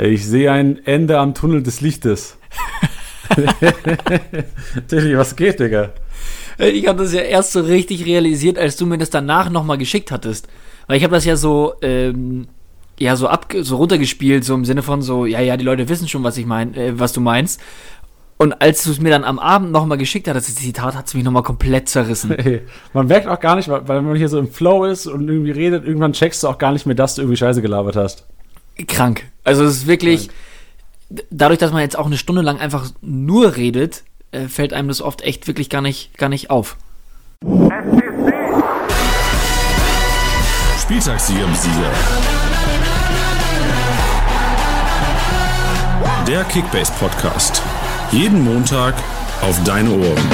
Ich sehe ein Ende am Tunnel des Lichtes. Tilly, was geht, Digga? Äh, ich habe das ja erst so richtig realisiert, als du mir das danach nochmal geschickt hattest. Weil ich habe das ja so, ähm, ja, so ab, so runtergespielt, so im Sinne von so, ja, ja, die Leute wissen schon, was ich mein, äh, was du meinst. Und als du es mir dann am Abend nochmal geschickt hattest, das Zitat, hat es mich nochmal komplett zerrissen. Hey, man merkt auch gar nicht, weil weil man hier so im Flow ist und irgendwie redet, irgendwann checkst du auch gar nicht mehr, dass du irgendwie Scheiße gelabert hast. Krank. Also es ist wirklich, dadurch, dass man jetzt auch eine Stunde lang einfach nur redet, äh, fällt einem das oft echt wirklich gar nicht, gar nicht auf. Spieltagssieger im Sieger. Der Kickbase Podcast. Jeden Montag auf deine Ohren.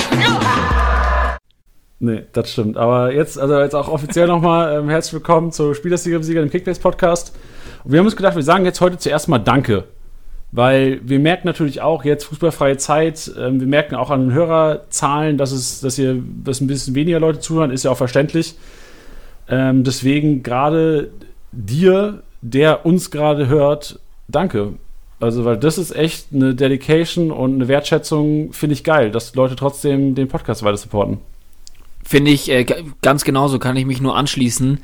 Nee, das stimmt. Aber jetzt, also jetzt auch offiziell nochmal ähm, herzlich willkommen zu Spielersieger im Sieger, dem Kickbase Podcast. Und wir haben uns gedacht, wir sagen jetzt heute zuerst mal Danke. Weil wir merken natürlich auch jetzt fußballfreie Zeit, ähm, wir merken auch an den Hörerzahlen, dass es, dass hier dass ein bisschen weniger Leute zuhören, ist ja auch verständlich. Ähm, deswegen gerade dir, der uns gerade hört, danke. Also, weil das ist echt eine Dedication und eine Wertschätzung, finde ich geil, dass Leute trotzdem den Podcast weiter supporten. Finde ich äh, ganz genauso, kann ich mich nur anschließen.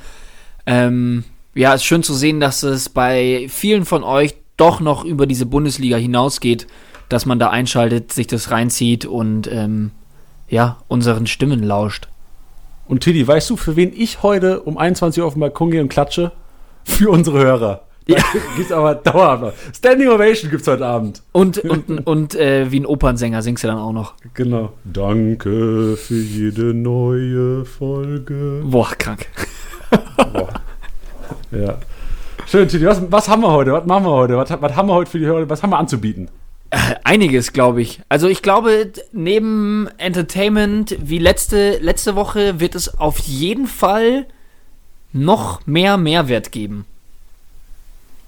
Ähm, ja, ist schön zu sehen, dass es bei vielen von euch doch noch über diese Bundesliga hinausgeht, dass man da einschaltet, sich das reinzieht und ähm, ja, unseren Stimmen lauscht. Und Tilly, weißt du, für wen ich heute um 21 Uhr auf den Balkon gehe und klatsche? Für unsere Hörer. Ja. Gibt's aber dauerhaft. Standing Ovation gibt's heute Abend. Und, und, und äh, wie ein Opernsänger singst du dann auch noch. Genau. Danke für jede neue Folge. Boah, krank. Ja. Schön, Tilly. Was, was haben wir heute? Was machen wir heute? Was, was haben wir heute für die Hörer? Was haben wir anzubieten? Einiges, glaube ich. Also ich glaube, neben Entertainment wie letzte, letzte Woche wird es auf jeden Fall noch mehr Mehrwert geben.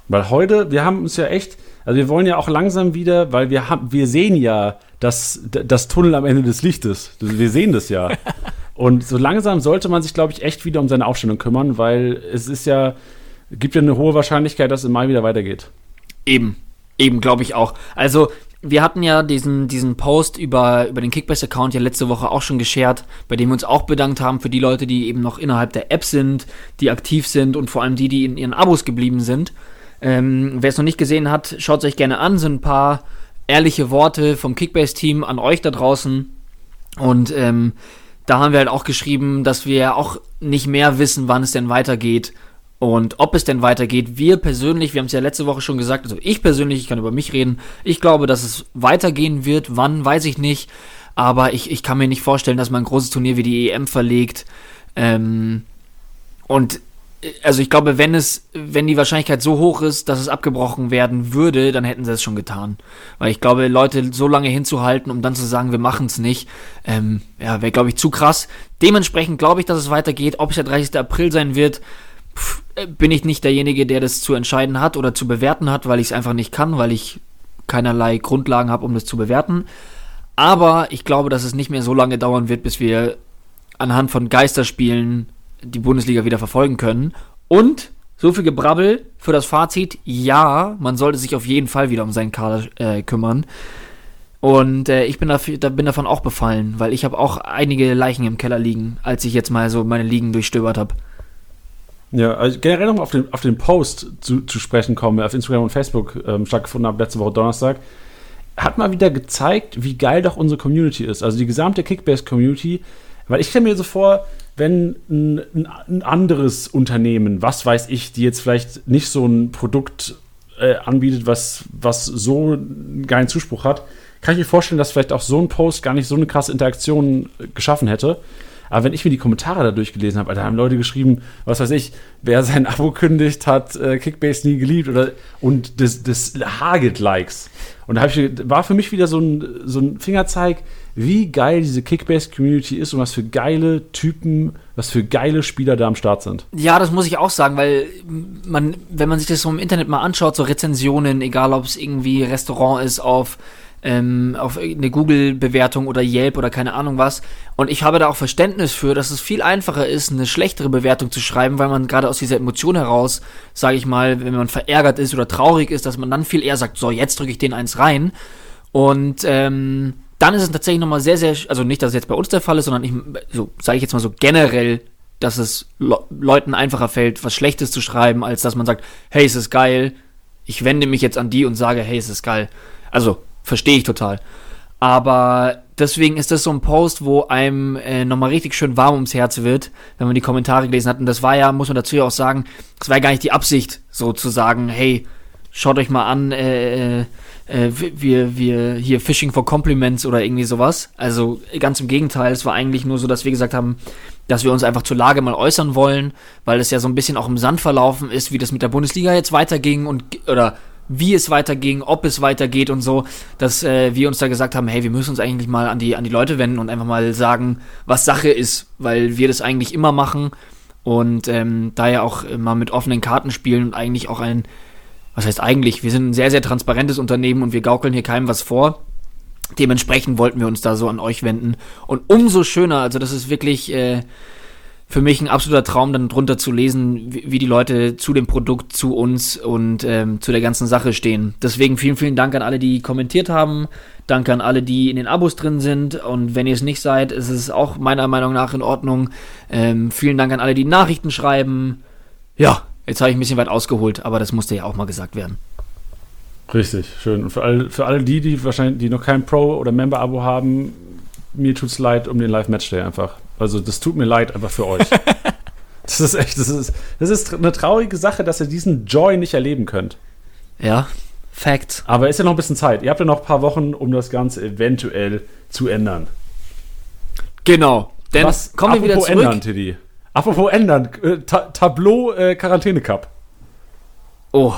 Weil heute, wir haben uns ja echt, also wir wollen ja auch langsam wieder, weil wir haben, wir sehen ja das, das Tunnel am Ende des Lichtes. Wir sehen das ja. Und so langsam sollte man sich, glaube ich, echt wieder um seine Aufstellung kümmern, weil es ist ja, gibt ja eine hohe Wahrscheinlichkeit, dass es im Mai wieder weitergeht. Eben, eben glaube ich auch. Also wir hatten ja diesen, diesen Post über, über den Kickbase-Account ja letzte Woche auch schon geshared, bei dem wir uns auch bedankt haben für die Leute, die eben noch innerhalb der App sind, die aktiv sind und vor allem die, die in ihren Abos geblieben sind. Ähm, Wer es noch nicht gesehen hat, schaut es euch gerne an. Sind ein paar ehrliche Worte vom Kickbase-Team an euch da draußen. Und ähm, da haben wir halt auch geschrieben, dass wir auch nicht mehr wissen, wann es denn weitergeht und ob es denn weitergeht. Wir persönlich, wir haben es ja letzte Woche schon gesagt, also ich persönlich, ich kann über mich reden, ich glaube, dass es weitergehen wird. Wann, weiß ich nicht. Aber ich, ich kann mir nicht vorstellen, dass man ein großes Turnier wie die EM verlegt. Ähm, und also ich glaube, wenn es, wenn die Wahrscheinlichkeit so hoch ist, dass es abgebrochen werden würde, dann hätten sie es schon getan. Weil ich glaube, Leute so lange hinzuhalten, um dann zu sagen, wir machen es nicht, ähm, ja, wäre, glaube ich, zu krass. Dementsprechend glaube ich, dass es weitergeht. Ob es der 30. April sein wird, pff, äh, bin ich nicht derjenige, der das zu entscheiden hat oder zu bewerten hat, weil ich es einfach nicht kann, weil ich keinerlei Grundlagen habe, um das zu bewerten. Aber ich glaube, dass es nicht mehr so lange dauern wird, bis wir anhand von Geisterspielen die Bundesliga wieder verfolgen können. Und so viel Gebrabbel für das Fazit. Ja, man sollte sich auf jeden Fall wieder um seinen Kader äh, kümmern. Und äh, ich bin, dafür, da, bin davon auch befallen, weil ich habe auch einige Leichen im Keller liegen, als ich jetzt mal so meine Ligen durchstöbert habe. Ja, also generell nochmal auf den, auf den Post zu, zu sprechen kommen, der auf Instagram und Facebook ähm, stattgefunden hat, letzte Woche Donnerstag, hat mal wieder gezeigt, wie geil doch unsere Community ist. Also die gesamte Kickbase-Community. Weil ich stelle mir so vor, wenn ein, ein, anderes Unternehmen, was weiß ich, die jetzt vielleicht nicht so ein Produkt äh, anbietet, was, was so einen geilen Zuspruch hat, kann ich mir vorstellen, dass vielleicht auch so ein Post gar nicht so eine krasse Interaktion äh, geschaffen hätte. Aber wenn ich mir die Kommentare da durchgelesen habe, da haben Leute geschrieben, was weiß ich, wer sein Abo kündigt, hat äh, Kickbase nie geliebt oder und das, das hagelt Likes. Und da ich, war für mich wieder so ein, so ein Fingerzeig, wie geil diese Kickbase-Community ist und was für geile Typen, was für geile Spieler da am Start sind. Ja, das muss ich auch sagen, weil man, wenn man sich das so im Internet mal anschaut, so Rezensionen, egal ob es irgendwie Restaurant ist auf ähm, auf eine Google-Bewertung oder Yelp oder keine Ahnung was. Und ich habe da auch Verständnis für, dass es viel einfacher ist, eine schlechtere Bewertung zu schreiben, weil man gerade aus dieser Emotion heraus, sage ich mal, wenn man verärgert ist oder traurig ist, dass man dann viel eher sagt, so, jetzt drücke ich den eins rein. Und ähm, dann ist es tatsächlich nochmal sehr, sehr, also nicht, dass es jetzt bei uns der Fall ist, sondern ich, so sage ich jetzt mal so generell, dass es Le Leuten einfacher fällt, was Schlechtes zu schreiben, als dass man sagt, hey, es ist geil, ich wende mich jetzt an die und sage, hey, es ist geil. Also, verstehe ich total. Aber deswegen ist das so ein Post, wo einem äh, nochmal richtig schön warm ums Herz wird, wenn man die Kommentare gelesen hat. Und das war ja, muss man dazu ja auch sagen, das war ja gar nicht die Absicht, so zu sagen, hey, schaut euch mal an, äh, äh, wir, wir hier Fishing for Compliments oder irgendwie sowas. Also ganz im Gegenteil, es war eigentlich nur so, dass wir gesagt haben, dass wir uns einfach zur Lage mal äußern wollen, weil es ja so ein bisschen auch im Sand verlaufen ist, wie das mit der Bundesliga jetzt weiterging und oder wie es weiterging, ob es weitergeht und so, dass äh, wir uns da gesagt haben, hey, wir müssen uns eigentlich mal an die, an die Leute wenden und einfach mal sagen, was Sache ist, weil wir das eigentlich immer machen und ähm, da ja auch mal mit offenen Karten spielen und eigentlich auch ein, was heißt eigentlich, wir sind ein sehr, sehr transparentes Unternehmen und wir gaukeln hier keinem was vor. Dementsprechend wollten wir uns da so an euch wenden. Und umso schöner, also das ist wirklich äh, für mich ein absoluter Traum, dann drunter zu lesen, wie, wie die Leute zu dem Produkt, zu uns und ähm, zu der ganzen Sache stehen. Deswegen vielen, vielen Dank an alle, die kommentiert haben. Danke an alle, die in den Abos drin sind. Und wenn ihr es nicht seid, ist es auch meiner Meinung nach in Ordnung. Ähm, vielen Dank an alle, die Nachrichten schreiben. Ja, jetzt habe ich ein bisschen weit ausgeholt, aber das musste ja auch mal gesagt werden. Richtig, schön. Und für alle, für alle die, die wahrscheinlich, die noch kein Pro- oder Member-Abo haben, mir tut es leid um den Live-Matchday einfach. Also das tut mir leid einfach für euch. das ist echt, das ist, das ist eine traurige Sache, dass ihr diesen Joy nicht erleben könnt. Ja, Fact. Aber ist ja noch ein bisschen Zeit. Ihr habt ja noch ein paar Wochen, um das Ganze eventuell zu ändern. Genau. Denn Was, kommen wir wieder zurück. ändern, Tiddy. Apropos ändern. Äh, Ta Tableau äh, Quarantäne Cup. Oh.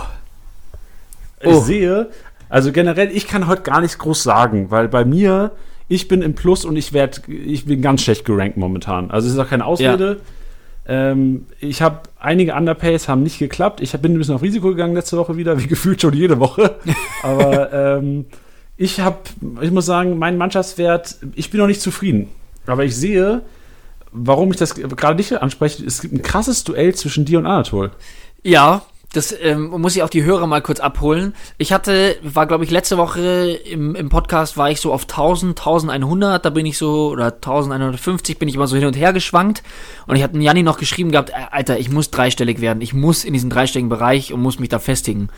Ich oh. sehe, also generell, ich kann heute gar nichts groß sagen, weil bei mir ich bin im Plus und ich werde, ich bin ganz schlecht gerankt momentan. Also es ist auch keine Ausrede. Ja. Ähm, ich habe einige Underpays haben nicht geklappt. Ich bin ein bisschen auf Risiko gegangen letzte Woche wieder, wie gefühlt schon jede Woche. Aber ähm, ich habe, ich muss sagen, mein Mannschaftswert, ich bin noch nicht zufrieden. Aber ich sehe, warum ich das gerade nicht anspreche, es gibt ein krasses Duell zwischen dir und Anatol. Ja, das ähm, muss ich auch die Hörer mal kurz abholen. Ich hatte, war glaube ich letzte Woche im, im Podcast, war ich so auf 1000, 1100, da bin ich so, oder 1150 bin ich immer so hin und her geschwankt. Und ich hatte Janni noch geschrieben gehabt, äh, Alter, ich muss dreistellig werden. Ich muss in diesen dreistelligen Bereich und muss mich da festigen.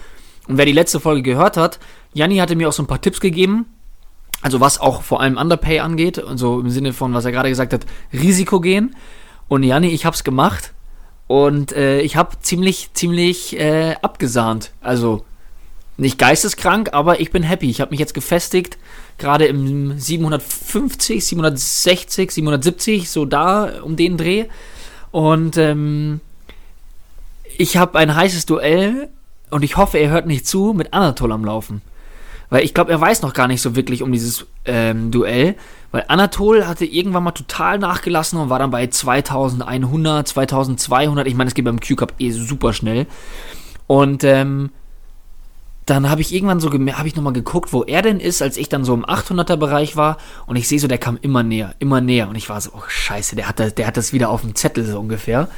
Und wer die letzte Folge gehört hat, Janni hatte mir auch so ein paar Tipps gegeben. Also was auch vor allem Underpay angeht, und so im Sinne von, was er gerade gesagt hat, Risiko gehen. Und Janni, ich hab's gemacht und äh, ich habe ziemlich, ziemlich äh, abgesahnt. Also nicht geisteskrank, aber ich bin happy. Ich habe mich jetzt gefestigt, gerade im 750, 760, 770, so da um den Dreh. Und ähm, ich habe ein heißes Duell und ich hoffe, er hört nicht zu mit Anatol am Laufen. Weil ich glaube, er weiß noch gar nicht so wirklich um dieses ähm, Duell. Weil Anatol hatte irgendwann mal total nachgelassen und war dann bei 2100, 2200. Ich meine, es geht beim Q-Cup eh super schnell. Und ähm, dann habe ich irgendwann so habe ich nochmal geguckt, wo er denn ist, als ich dann so im 800er Bereich war und ich sehe so, der kam immer näher, immer näher und ich war so, oh Scheiße, der hat das, der hat das wieder auf dem Zettel so ungefähr.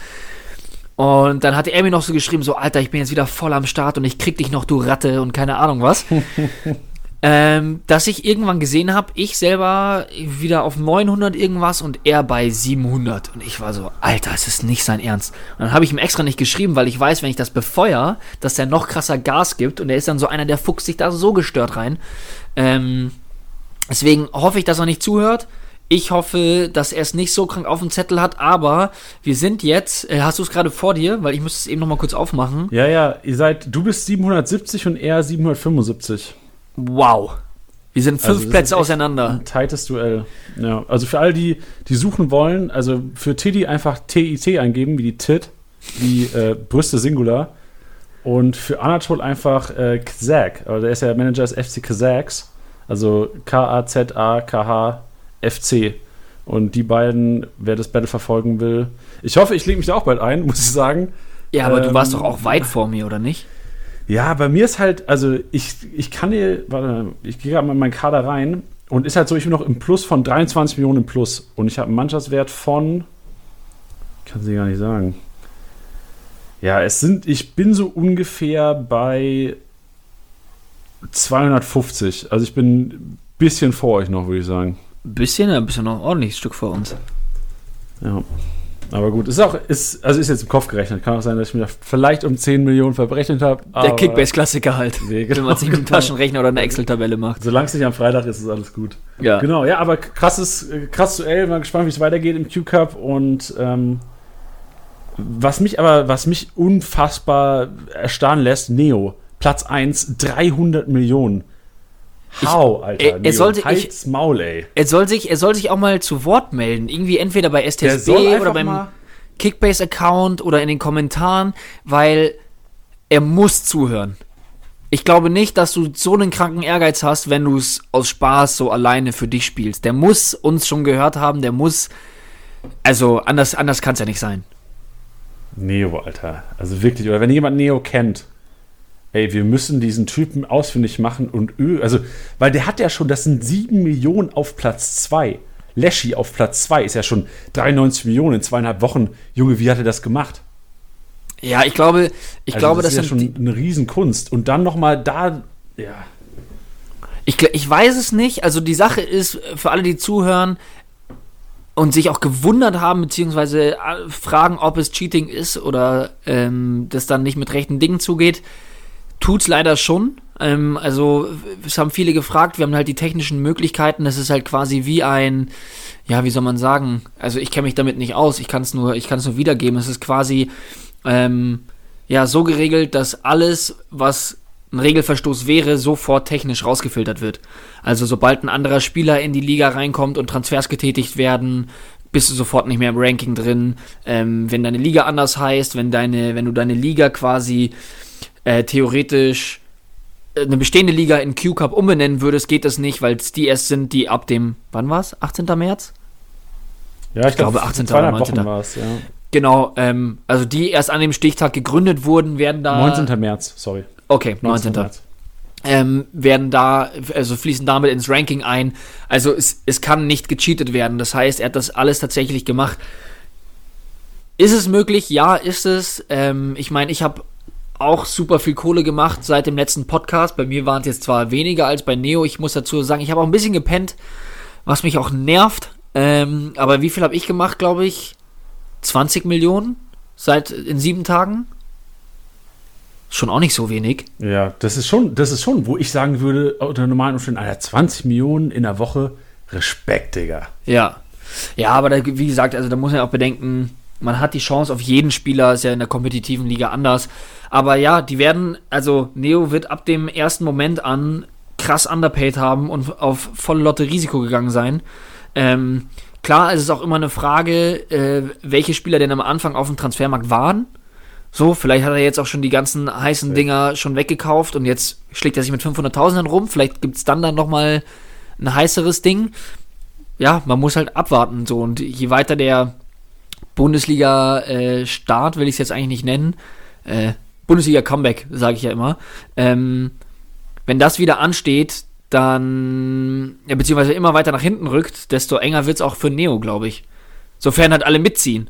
Und dann hatte er mir noch so geschrieben, so Alter, ich bin jetzt wieder voll am Start und ich krieg dich noch, du Ratte und keine Ahnung was. ähm, dass ich irgendwann gesehen habe, ich selber wieder auf 900 irgendwas und er bei 700. Und ich war so, Alter, es ist nicht sein Ernst. Und dann habe ich ihm extra nicht geschrieben, weil ich weiß, wenn ich das befeuer, dass er noch krasser Gas gibt. Und er ist dann so einer, der fuchst sich da so gestört rein. Ähm, deswegen hoffe ich, dass er nicht zuhört. Ich hoffe, dass er es nicht so krank auf dem Zettel hat, aber wir sind jetzt, äh, hast du es gerade vor dir, weil ich müsste es eben noch mal kurz aufmachen. Ja, ja, ihr seid, du bist 770 und er 775. Wow. Wir sind fünf also Plätze auseinander. Ein tightes Duell. Ja, also für all die, die suchen wollen, also für Tiddy einfach TIT eingeben, wie die Tit, wie äh, Brüste Singular. Und für Anatol einfach äh, Kazak. Also der ist ja Manager des FC Kazaks. Also K-A-Z-A-K-H-F-C. Und die beiden, wer das Battle verfolgen will. Ich hoffe, ich lege mich da auch bald ein, muss ich sagen. Ja, aber ähm, du warst doch auch weit vor mir, oder nicht? Ja, bei mir ist halt, also ich, ich kann dir, warte, ich gehe gerade mal in meinen Kader rein und ist halt so, ich bin noch im Plus von 23 Millionen im Plus und ich habe einen Mannschaftswert von, kann sie gar nicht sagen. Ja, es sind, ich bin so ungefähr bei 250. Also ich bin ein bisschen vor euch noch, würde ich sagen. Ein bisschen, ein bisschen noch ein ordentliches Stück vor uns. Ja. Aber gut, ist auch, ist, also ist jetzt im Kopf gerechnet. Kann auch sein, dass ich mir vielleicht um 10 Millionen verberechnet habe. Der Kickbase-Klassiker halt. Nee, Wenn genau, man sich mit einem genau. Taschenrechner oder einer Excel-Tabelle macht. Solange es nicht am Freitag ist, ist alles gut. Ja. Genau, ja, aber krasses, krasses Duell. Mal gespannt, wie es weitergeht im Q-Cup. Und ähm, was mich aber, was mich unfassbar erstarren lässt, Neo, Platz 1, 300 Millionen. How, Alter. er- er sollte- ich- Maul, ey. Er soll, sich, er soll sich auch mal zu Wort melden. Irgendwie entweder bei STSB oder beim Kickbase-Account oder in den Kommentaren, weil er muss zuhören. Ich glaube nicht, dass du so einen kranken Ehrgeiz hast, wenn du es aus Spaß so alleine für dich spielst. Der muss uns schon gehört haben, der muss. Also, anders, anders kann es ja nicht sein. Neo, Alter. Also wirklich, oder wenn jemand Neo kennt, ey, wir müssen diesen Typen ausfindig machen und ö, also, weil der hat ja schon, das sind 7 Millionen auf Platz 2. Leschi auf Platz 2 ist ja schon 93 Millionen in zweieinhalb Wochen. Junge, wie hat er das gemacht? Ja, ich glaube, ich Also glaube, das das, ist ja schon eine Riesenkunst. Und dann nochmal da, ja. Ich, ich weiß es nicht. Also die Sache ist, äh, für alle, die zuhören und sich auch gewundert haben, beziehungsweise äh, fragen, ob es Cheating ist oder ähm, das dann nicht mit rechten Dingen zugeht, tut's leider schon. Ähm, also es haben viele gefragt, wir haben halt die technischen Möglichkeiten. Das ist halt quasi wie ein, ja, wie soll man sagen? Also ich kenne mich damit nicht aus. Ich kann es nur, ich kann es nur wiedergeben. Es ist quasi ähm, ja so geregelt, dass alles, was ein Regelverstoß wäre, sofort technisch rausgefiltert wird. Also sobald ein anderer Spieler in die Liga reinkommt und Transfers getätigt werden, bist du sofort nicht mehr im Ranking drin. Ähm, wenn deine Liga anders heißt, wenn deine, wenn du deine Liga quasi äh, theoretisch äh, eine bestehende Liga in Q-Cup umbenennen würdest, geht das nicht, weil es die erst sind, die ab dem, wann war's? 18. März? Ja, ich, glaube, 18. oder zweieinhalb 19. Wochen war es, ja. Genau, ähm, also die erst an dem Stichtag gegründet wurden, werden da. 19. März, sorry. Okay, 19. März. ähm, werden da, also fließen damit ins Ranking ein. Also es, es kann nicht gecheatet werden. Das heißt, er hat das alles tatsächlich gemacht. Ist es möglich? Ja, ist es. Ähm, ich meine, ich habe auch super viel Kohle gemacht seit dem letzten Podcast. Bei mir waren es jetzt zwar weniger als bei Neo. Ich muss dazu sagen, ich habe auch ein bisschen gepennt, was mich auch nervt. Ähm, aber wie viel habe ich gemacht, glaube ich? 20 Millionen seit in sieben Tagen? Schon auch nicht so wenig. Ja, das ist schon, das ist schon, wo ich sagen würde, unter normalen Umständen, Alter, 20 Millionen in der Woche, Respekt, Digga. Ja. Ja, aber da, wie gesagt, also da muss man auch bedenken, man hat die Chance auf jeden Spieler, ist ja in der kompetitiven Liga anders. Aber ja, die werden, also Neo wird ab dem ersten Moment an krass underpaid haben und auf volle Lotte Risiko gegangen sein. Ähm, klar, es ist auch immer eine Frage, äh, welche Spieler denn am Anfang auf dem Transfermarkt waren. So, vielleicht hat er jetzt auch schon die ganzen heißen Dinger schon weggekauft und jetzt schlägt er sich mit 500.000 rum. Vielleicht gibt es dann dann nochmal ein heißeres Ding. Ja, man muss halt abwarten. So, und je weiter der Bundesliga-Start, will ich es jetzt eigentlich nicht nennen, äh, Bundesliga-Comeback, sage ich ja immer, ähm, wenn das wieder ansteht, dann, ja, beziehungsweise immer weiter nach hinten rückt, desto enger wird es auch für Neo, glaube ich. Sofern halt alle mitziehen.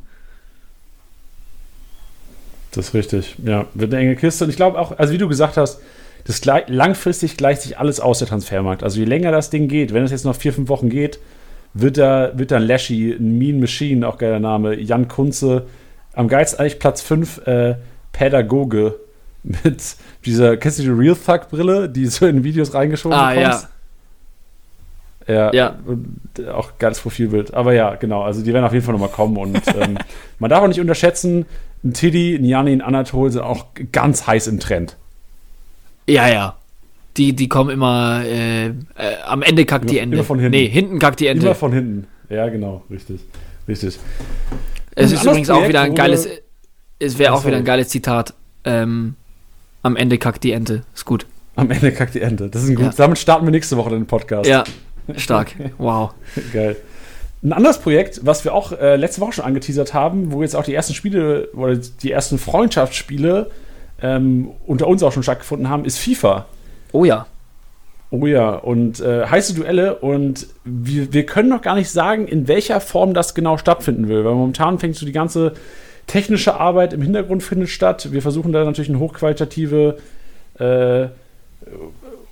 Das ist richtig. Ja, wird eine enge Kiste. Und ich glaube auch, also wie du gesagt hast, das langfristig gleicht sich alles aus der Transfermarkt. Also je länger das Ding geht, wenn es jetzt noch vier, fünf Wochen geht, wird da, wird dann Lashy, ein Mean Machine, auch geiler Name, Jan Kunze, am geilsten eigentlich Platz 5, äh, Pädagoge mit dieser, kennst du die Real Thug Brille, die so in Videos reingeschoben Ah, bekommst? Ja, Ja. und auch geiles Profilbild. Aber ja, genau, also die werden auf jeden Fall nochmal kommen und ähm, man darf auch nicht unterschätzen, ein Tiddy, ein Jani, ein Anatol sind auch ganz heiß im Trend. Ja, ja. Die, die kommen immer, äh, äh, am Ende kackt die Immer- Ende. immer von hinten. Nee, hinten kackt die Ende. Immer von hinten. Ja, genau, richtig. Richtig. Es ist übrigens auch Projekt wieder ein geiles, es wäre auch wieder ein geiles Zitat. Ähm, am Ende kackt die Ente. Ist gut. Am Ende kackt die Ente. Das ist ein gut. Ja. Damit starten wir nächste Woche den Podcast. Ja, stark. Wow. Geil. Ein anderes Projekt, was wir auch äh, letzte Woche schon angeteasert haben, wo jetzt auch die ersten Spiele oder die ersten Freundschaftsspiele ähm, unter uns auch schon stattgefunden haben, ist FIFA. Oh ja. Oh ja, und äh, heiße Duelle und wir, wir können noch gar nicht sagen, in welcher Form das genau stattfinden will, weil momentan fängt so die ganze technische Arbeit im Hintergrund findet statt. Wir versuchen da natürlich eine hochqualitative, äh,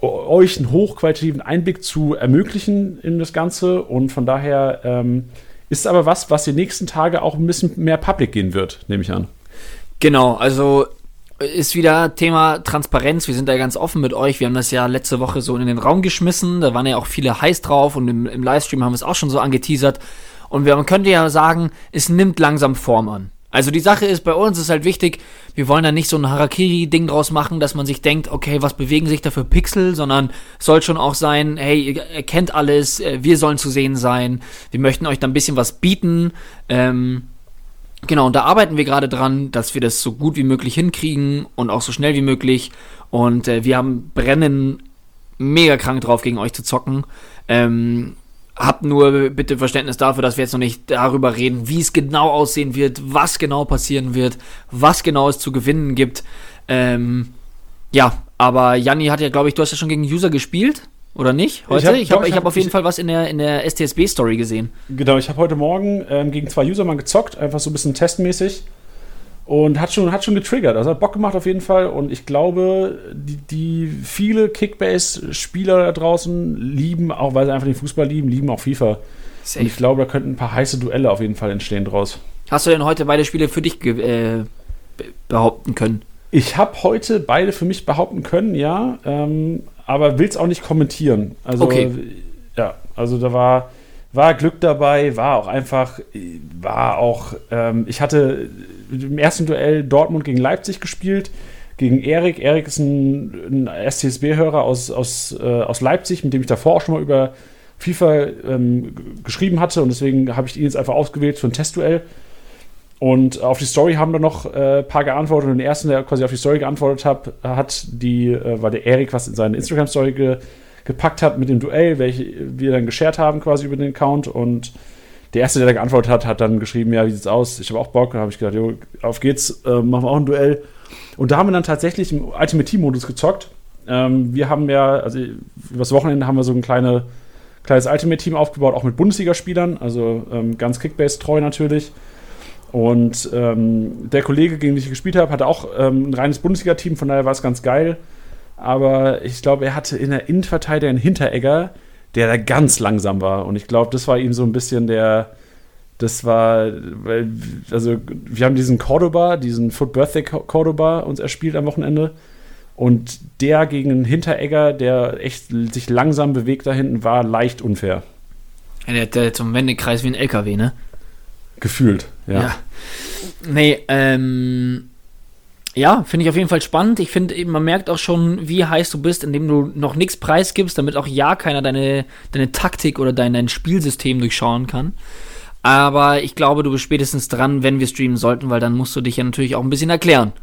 euch einen hochqualitativen Einblick zu ermöglichen in das Ganze und von daher ähm, ist aber was, was die nächsten Tage auch ein bisschen mehr public gehen wird, nehme ich an. Genau, also ist wieder Thema Transparenz. Wir sind da ganz offen mit euch. Wir haben das ja letzte Woche so in den Raum geschmissen. Da waren ja auch viele heiß drauf und im, im Livestream haben wir es auch schon so angeteasert. Und wir, man könnte ja sagen, es nimmt langsam Form an. Also die Sache ist, bei uns ist halt wichtig, wir wollen da nicht so ein Harakiri-Ding draus machen, dass man sich denkt, okay, was bewegen sich da für Pixel, sondern soll schon auch sein, hey, ihr erkennt alles, äh, wir sollen zu sehen sein, wir möchten euch da ein bisschen was bieten. Ähm, Genau, und da arbeiten wir gerade dran, dass wir das so gut wie möglich hinkriegen und auch so schnell wie möglich. Und äh, wir haben brennen mega krank drauf, gegen euch zu zocken. Ähm, habt nur bitte Verständnis dafür, dass wir jetzt noch nicht darüber reden, wie es genau aussehen wird, was genau passieren wird, was genau es zu gewinnen gibt. Ähm, ja, aber Janni hat ja, glaube ich, du hast ja schon gegen User gespielt. Oder nicht? Heute? Ich habe hab, hab auf jeden ich, Fall was in der, in der STSB-Story gesehen. Genau, ich habe heute Morgen ähm, gegen zwei User mal gezockt, einfach so ein bisschen testmäßig. Und hat schon, hat schon getriggert. Also hat Bock gemacht auf jeden Fall. Und ich glaube, die, die viele Kickbase-Spieler da draußen lieben, auch weil sie einfach den Fußball lieben, lieben auch FIFA. Safe. Und ich glaube, da könnten ein paar heiße Duelle auf jeden Fall entstehen draus. Hast du denn heute beide Spiele für dich äh, behaupten können? Ich habe heute beide für mich behaupten können, ja. Ähm, aber will es auch nicht kommentieren. Also, okay. ja, also da war, war Glück dabei, war auch einfach, war auch, ähm, ich hatte im ersten Duell Dortmund gegen Leipzig gespielt, gegen Erik. Erik ist ein, ein STSB-Hörer aus, aus, äh, aus Leipzig, mit dem ich davor auch schon mal über FIFA ähm, geschrieben hatte und deswegen habe ich ihn jetzt einfach ausgewählt für ein Testduell. Und auf die Story haben dann noch ein äh, paar geantwortet. Und den ersten, der quasi auf die Story geantwortet hat, hat die, äh, war der Erik, was in seine Instagram-Story ge, gepackt hat mit dem Duell, welche wir dann geshared haben quasi über den Account. Und der erste, der da geantwortet hat, hat dann geschrieben: Ja, wie sieht's aus? Ich habe auch Bock. Und habe ich gedacht: Jo, auf geht's, äh, machen wir auch ein Duell. Und da haben wir dann tatsächlich im Ultimate Team-Modus gezockt. Ähm, wir haben ja, also übers Wochenende haben wir so ein kleine, kleines Ultimate-Team aufgebaut, auch mit Bundesligaspielern, also ähm, ganz Kickbase-treu natürlich. Und ähm, der Kollege, gegen den ich gespielt habe, hatte auch ähm, ein reines Bundesliga-Team, von daher war es ganz geil. Aber ich glaube, er hatte in der Innenverteidigung einen Hinteregger, der da ganz langsam war. Und ich glaube, das war ihm so ein bisschen der. Das war, weil, also wir haben diesen Cordoba, diesen Foot Birthday Cordoba uns erspielt am Wochenende. Und der gegen einen Hinteregger, der echt sich langsam bewegt da hinten, war leicht unfair. Der hat ja zum Wendekreis wie ein LKW, ne? Gefühlt, ja. ja. Nee, ähm. Ja, finde ich auf jeden Fall spannend. Ich finde, man merkt auch schon, wie heiß du bist, indem du noch nichts preisgibst, damit auch ja keiner deine, deine Taktik oder dein, dein Spielsystem durchschauen kann. Aber ich glaube, du bist spätestens dran, wenn wir streamen sollten, weil dann musst du dich ja natürlich auch ein bisschen erklären.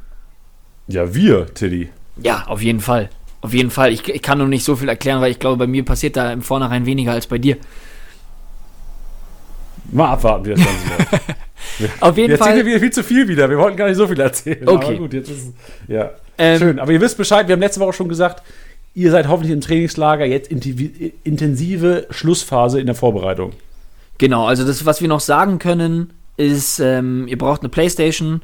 Ja, wir, Tiddy. Ja, auf jeden Fall. Auf jeden Fall. Ich, ich kann nur nicht so viel erklären, weil ich glaube, bei mir passiert da im Vornherein weniger als bei dir. Mal abwarten, wie das Ganze wird. Auf jeden jetzt Fall. Jetzt wir viel zu viel wieder. Wir wollten gar nicht so viel erzählen. Okay. Aber gut, jetzt ist es. Ja. Ähm, Schön. Aber ihr wisst Bescheid. Wir haben letzte Woche schon gesagt, ihr seid hoffentlich im Trainingslager. Jetzt intensive Schlussphase in der Vorbereitung. Genau. Also, das, was wir noch sagen können, ist, ähm, ihr braucht eine Playstation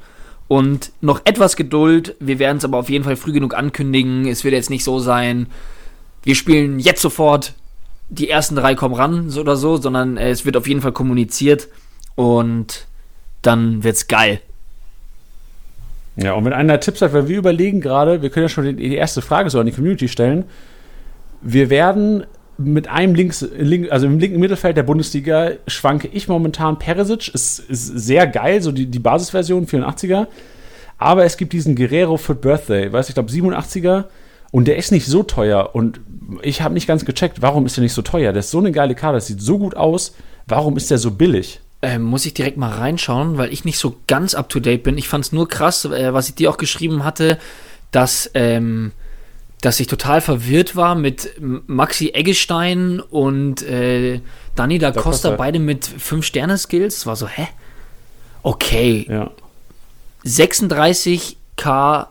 und noch etwas Geduld. Wir werden es aber auf jeden Fall früh genug ankündigen. Es wird jetzt nicht so sein, wir spielen jetzt sofort die ersten drei kommen ran so oder so, sondern äh, es wird auf jeden Fall kommuniziert und dann wird's geil. Ja, und wenn einer Tipps hat, weil wir überlegen gerade, wir können ja schon die erste Frage so an die Community stellen. Wir werden mit einem links, also im linken Mittelfeld der Bundesliga schwanke ich momentan Peresic, ist, ist sehr geil, so die, die Basisversion 84er. Aber es gibt diesen Guerrero for Birthday, weiß ich glaube 87er und der ist nicht so teuer. Und ich habe nicht ganz gecheckt, warum ist der nicht so teuer? Der ist so eine geile Karte, das sieht so gut aus. Warum ist der so billig? Ähm, muss ich direkt mal reinschauen, weil ich nicht so ganz up to date bin. Ich fand es nur krass, äh, was ich dir auch geschrieben hatte, dass, ähm, dass ich total verwirrt war mit Maxi Eggestein und äh, Dani da, Costa, beide mit 5-Sterne-Skills. Es war so, hä? Okay. Ja. 36k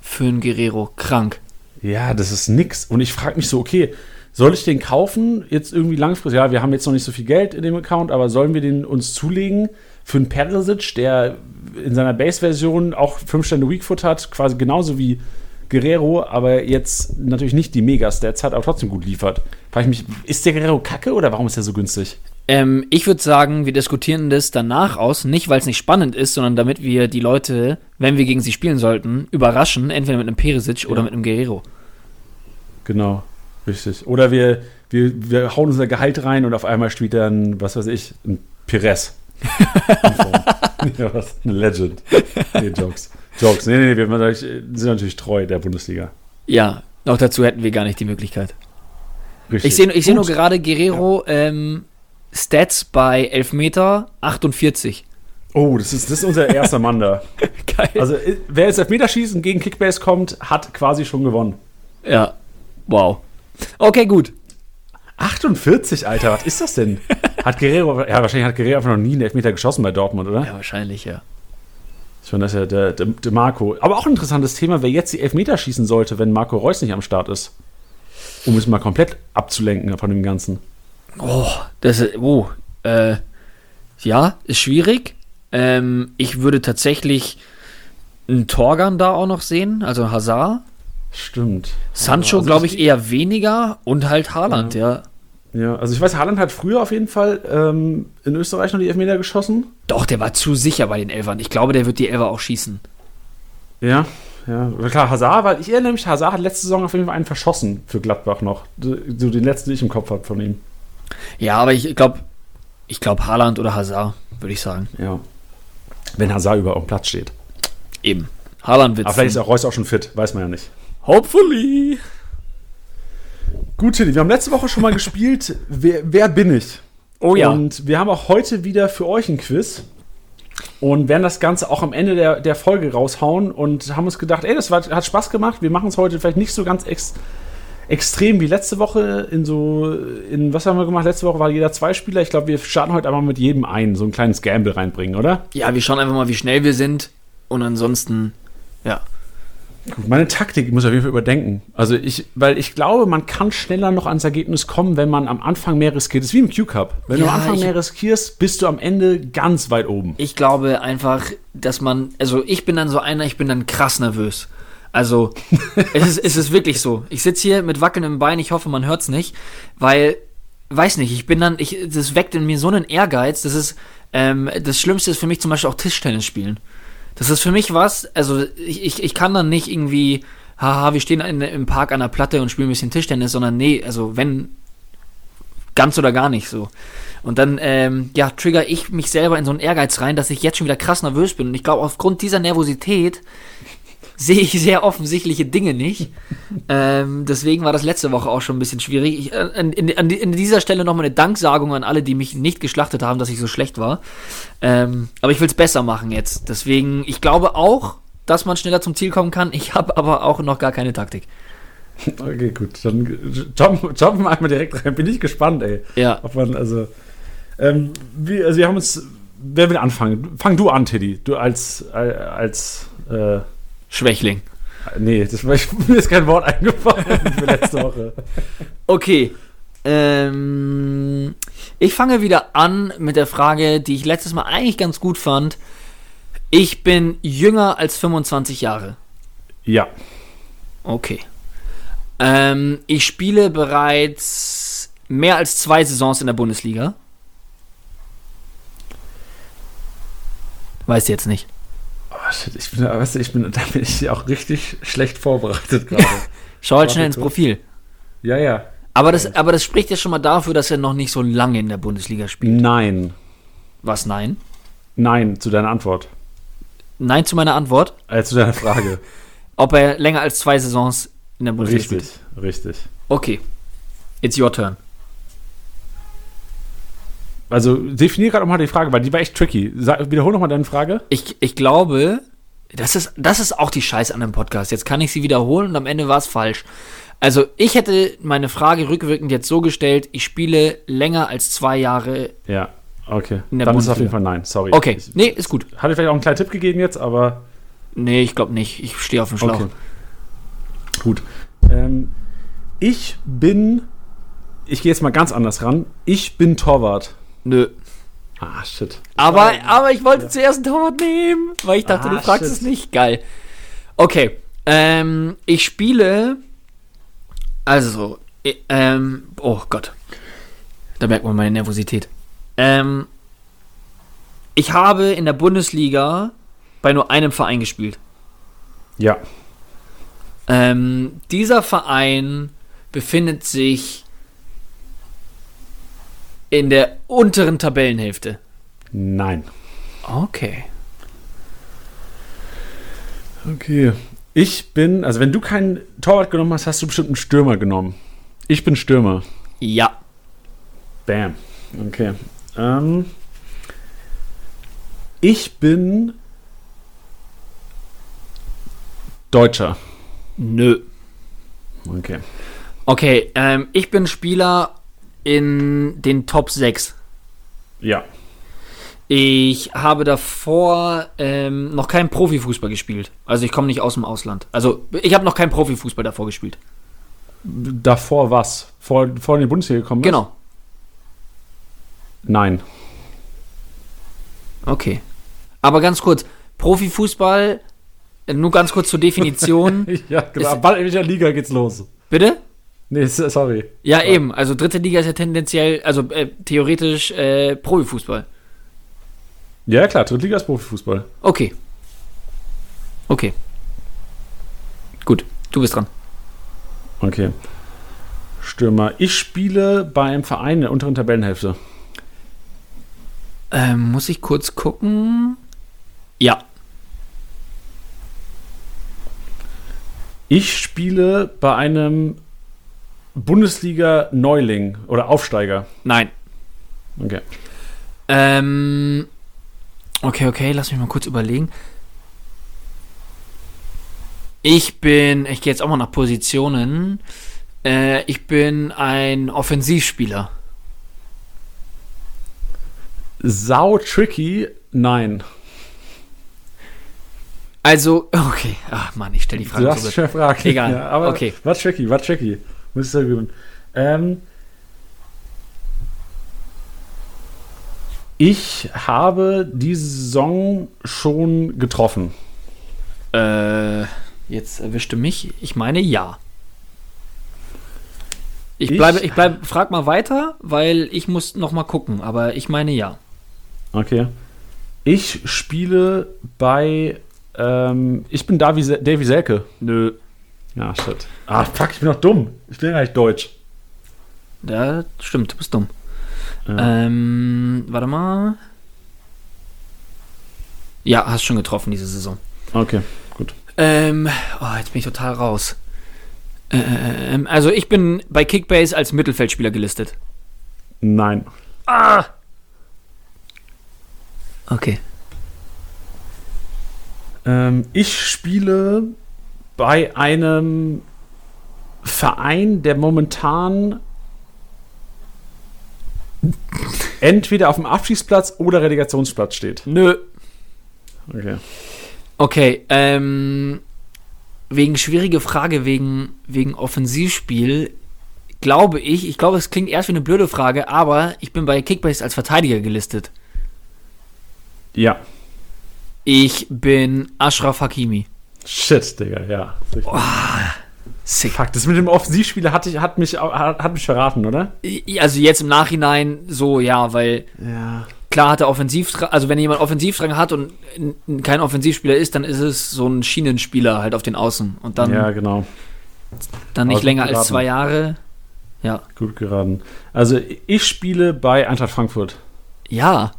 für einen Guerrero. Krank. Ja, das ist nix. Und ich frage mich so, okay, soll ich den kaufen? Jetzt irgendwie langfristig. Ja, wir haben jetzt noch nicht so viel Geld in dem Account, aber sollen wir den uns zulegen für einen Perisic, der in seiner Base-Version auch 5 Stände Weakfoot hat, quasi genauso wie Guerrero, aber jetzt natürlich nicht die Megastats hat, aber trotzdem gut liefert. Frage ich mich, ist der Guerrero kacke oder warum ist er so günstig? Ähm, ich würde sagen, wir diskutieren das danach aus, nicht weil es nicht spannend ist, sondern damit wir die Leute, wenn wir gegen sie spielen sollten, überraschen, entweder mit einem Perisic Ja. oder mit einem Guerrero. Genau, richtig. Oder wir, wir, wir hauen unser Gehalt rein und auf einmal spielt dann, was weiß ich, ein Perez. Ja, was? Eine Legend. Nee, Jokes. Jokes. Nee, nee, nee, wir sind natürlich treu der Bundesliga. Ja, noch dazu hätten wir gar nicht die Möglichkeit. Richtig. Ich sehe ich seh nur gerade Guerrero ähm, Stats bei Elfmeter 48. Oh, das ist, das ist unser erster Mann da. Geil. Also, äh, wer jetzt Elfmeterschießen gegen Kickbase kommt, hat quasi schon gewonnen. ja, wow. Okay, gut. 48, Alter, was ist das denn? Hat Guerrero, ja, wahrscheinlich hat Guerrero einfach noch nie einen Elfmeter geschossen bei Dortmund, oder? Ja, wahrscheinlich, ja. Ich finde, das ist ja der, der, der Marco. Aber auch ein interessantes Thema, wer jetzt die Elfmeter schießen sollte, wenn Marco Reus nicht am Start ist. Um es mal komplett abzulenken von dem Ganzen. Oh, das ist, oh, äh, ja, ist schwierig. Ähm, ich würde tatsächlich einen Torgan da auch noch sehen, also Hazard. Stimmt. Sancho, Also glaube ich, eher weniger und halt Haaland, ja. Ja, also ich weiß, Haaland hat früher auf jeden Fall ähm, in Österreich noch die Elfmeter geschossen. Doch, der war zu sicher bei den Elfern. Ich glaube, der wird die Elfer auch schießen. Ja, ja. Klar, Hazard, weil ich erinnere mich, Hazard hat letzte Saison auf jeden Fall einen verschossen für Gladbach noch. So den letzten, den ich im Kopf habe von ihm. Ja, aber ich glaube, ich glaube Haaland oder Hazard, würde ich sagen. Ja. Wenn Hazard überall auf dem Platz steht. Eben. Haaland wird Aber vielleicht ist auch Reus auch schon fit, weiß man ja nicht. Hopefully. Gut, Tilly, wir haben letzte Woche schon mal gespielt. Wer, wer bin ich? Oh ja. Und wir haben auch heute wieder für euch ein Quiz. Und werden das Ganze auch am Ende der, der Folge raushauen und haben uns gedacht, ey, das war, hat Spaß gemacht. Wir machen es heute vielleicht nicht so ganz ex, extrem wie letzte Woche. In so, in was haben wir gemacht? Letzte Woche war jeder zwei Spieler. Ich glaube, wir starten heute einmal mit jedem einen, so ein kleines Gamble reinbringen, oder? ja, wir schauen einfach mal, wie schnell wir sind. Und ansonsten, ja. Gut, meine Taktik muss ich auf jeden Fall überdenken. Also ich, weil ich glaube, man kann schneller noch ans Ergebnis kommen, wenn man am Anfang mehr riskiert. Das ist wie im Q-Cup. Wenn du Ja, am Anfang ich- mehr riskierst, bist du am Ende ganz weit oben. Ich glaube einfach, dass man, also ich bin dann so einer, ich bin dann krass nervös. Also, es ist, es ist wirklich so. Ich sitze hier mit wackelndem Bein, ich hoffe, man hört's nicht, weil, weiß nicht, ich bin dann, ich, das weckt in mir so einen Ehrgeiz, das ist, ähm, das Schlimmste ist für mich zum Beispiel auch Tischtennis spielen. Das ist für mich was, also ich, ich, ich kann dann nicht irgendwie, haha, wir stehen in, im Park an der Platte und spielen ein bisschen Tischtennis, sondern nee, also wenn, ganz oder gar nicht so. Und dann, ähm, ja, trigger ich mich selber in so einen Ehrgeiz rein, dass ich jetzt schon wieder krass nervös bin. Und ich glaube, aufgrund dieser Nervosität sehe ich sehr offensichtliche Dinge nicht. ähm, deswegen war das letzte Woche auch schon ein bisschen schwierig. Ich, äh, in, in, dieser Stelle nochmal eine Danksagung an alle, die mich nicht geschlachtet haben, dass ich so schlecht war. Ähm, aber ich will es besser machen jetzt. Deswegen, ich glaube auch, dass man schneller zum Ziel kommen kann. Ich habe aber auch noch gar keine Taktik. Okay, gut. Dann jumpen, jumpen wir einmal direkt rein. Bin ich gespannt, ey. Ja. Ob man, also, ähm, wir, also wir haben uns, wer will anfangen? Fang du an, Teddy. Du als, als, äh, Schwächling. nee, das, mir ist kein Wort eingefallen für letzte Woche. Okay. Ähm, ich fange wieder an mit der Frage, die ich letztes Mal eigentlich ganz gut fand. Ich bin jünger als 25 Jahre. Ja. Okay. Ähm, ich spiele bereits mehr als zwei Saisons in der Bundesliga. Weißt du jetzt nicht. Oh, shit, ich bin, weißt du, ich bin, da bin ich auch richtig schlecht vorbereitet gerade. Schau halt schnell ins. Profil. ja, ja. Aber das, aber das spricht ja schon mal dafür, dass er noch nicht so lange in der Bundesliga spielt. Nein. Was, nein? Nein, zu deiner Antwort. Nein zu meiner Antwort. Äh, zu deiner Frage. Ob er länger als zwei Saisons in der Bundesliga richtig, spielt. richtig. Okay. It's your turn. Also definier gerade nochmal die Frage, weil die war echt tricky. Sag, wiederhol nochmal deine Frage. Ich, ich glaube, das ist, das ist auch die Scheiße an dem Podcast. Jetzt kann ich sie wiederholen und am Ende war es falsch. Also, ich hätte meine Frage rückwirkend jetzt so gestellt, ich spiele länger als zwei Jahre. Ja, okay. In der Dann ist es auf Bundesliga. jeden Fall nein, sorry. Okay, Ich, nee, ist gut. hatte vielleicht auch einen kleinen Tipp gegeben jetzt, aber Nee, ich glaube nicht. Ich stehe auf dem Schlauch. okay. Gut. Ähm, ich bin. Ich gehe jetzt mal ganz anders ran. Ich bin Torwart. Nö. Ah, shit. Aber, aber ich wollte zuerst einen Torwart nehmen, weil ich dachte, Ah, du fragst shit. es nicht. Geil. Okay. Ähm, ich spiele. Also, äh, ähm, oh Gott. Da merkt man meine Nervosität. Ähm, ich habe in der Bundesliga bei nur einem Verein gespielt. Ja. Ähm, dieser Verein befindet sich in der unteren Tabellenhälfte. Nein. Okay. Okay. Ich bin. Also, wenn du keinen Torwart genommen hast, hast du bestimmt einen Stürmer genommen. Ich bin Stürmer. Ja. Bam. Okay. Ähm, ich bin Deutscher. Nö. Okay. Okay, ähm, ich bin Spieler in den Top 6. Ja. Ich habe davor ähm, noch keinen Profifußball gespielt. Also ich komme nicht aus dem Ausland. Also ich habe noch keinen Profifußball davor gespielt. Davor was? Vor, vor in die Bundesliga gekommen bist? Genau. Nein. Okay. Aber ganz kurz, Profifußball, nur ganz kurz zur Definition. ja, genau. Ist- in welcher Liga geht's los? Bitte? Nee, sorry. Ja, eben. Also dritte Liga ist ja tendenziell, also äh, theoretisch äh, Profifußball. Ja, klar, Drittliga ist Profifußball. Okay. Okay. Gut, du bist dran. Okay. Stürmer. Ich spiele bei einem Verein in der unteren Tabellenhälfte. Ähm, muss ich kurz gucken? Ja. Ich spiele bei einem Bundesliga-Neuling oder Aufsteiger. Nein. Okay. Ähm, okay, okay, lass mich mal kurz überlegen. Ich bin, ich gehe jetzt auch mal nach Positionen. Äh, ich bin ein Offensivspieler. Sau tricky. Nein. Also, okay. Ach Mann, ich stelle die Frage du hast schon gefragt. Egal. Ja, aber Okay. War tricky, war tricky. Muss ich sagen. Ähm, ich habe diese Saison schon getroffen. Äh, jetzt erwischte mich. Ich meine ja. Ich Ich- bleibe, ich bleibe, frag mal weiter, weil ich muss noch mal gucken, aber ich meine ja. Okay. Ich spiele bei. Ähm, ich bin Davy Selke. Nö. Ja, shit. Ah, fuck, ich bin doch dumm. Ich bin ja gar nicht deutsch. Ja, stimmt, du bist dumm. Ja. Ähm, warte mal. Ja, hast schon getroffen diese Saison. Okay, gut. Ähm, oh, jetzt bin ich total raus. Ähm, also ich bin bei Kickbase als Mittelfeldspieler gelistet. Nein. Ah! Okay. Ähm, ich spiele bei einem Verein, der momentan entweder auf dem Abstiegsplatz oder Relegationsplatz steht. Nö. Okay. Okay, ähm, wegen schwierige Frage, wegen, wegen Offensivspiel, glaube ich, ich glaube, es klingt erst wie eine blöde Frage, aber ich bin bei Kickbase als Verteidiger gelistet. Ja. Ich bin Ashraf Hakimi. Shit, Digga, ja. Sick. Fuck, das mit dem Offensivspieler hat, ich, hat, mich, hat, hat mich verraten, oder? Also jetzt im Nachhinein so, ja, weil Ja. klar hat er Offensivdrang, also wenn jemand Offensivdrang hat und kein Offensivspieler ist, dann ist es so ein Schienenspieler halt auf den Außen und dann, Ja, genau. dann nicht aber länger als zwei Jahre. Ja. Gut geraten. Also, ich spiele bei Eintracht Frankfurt. Ja.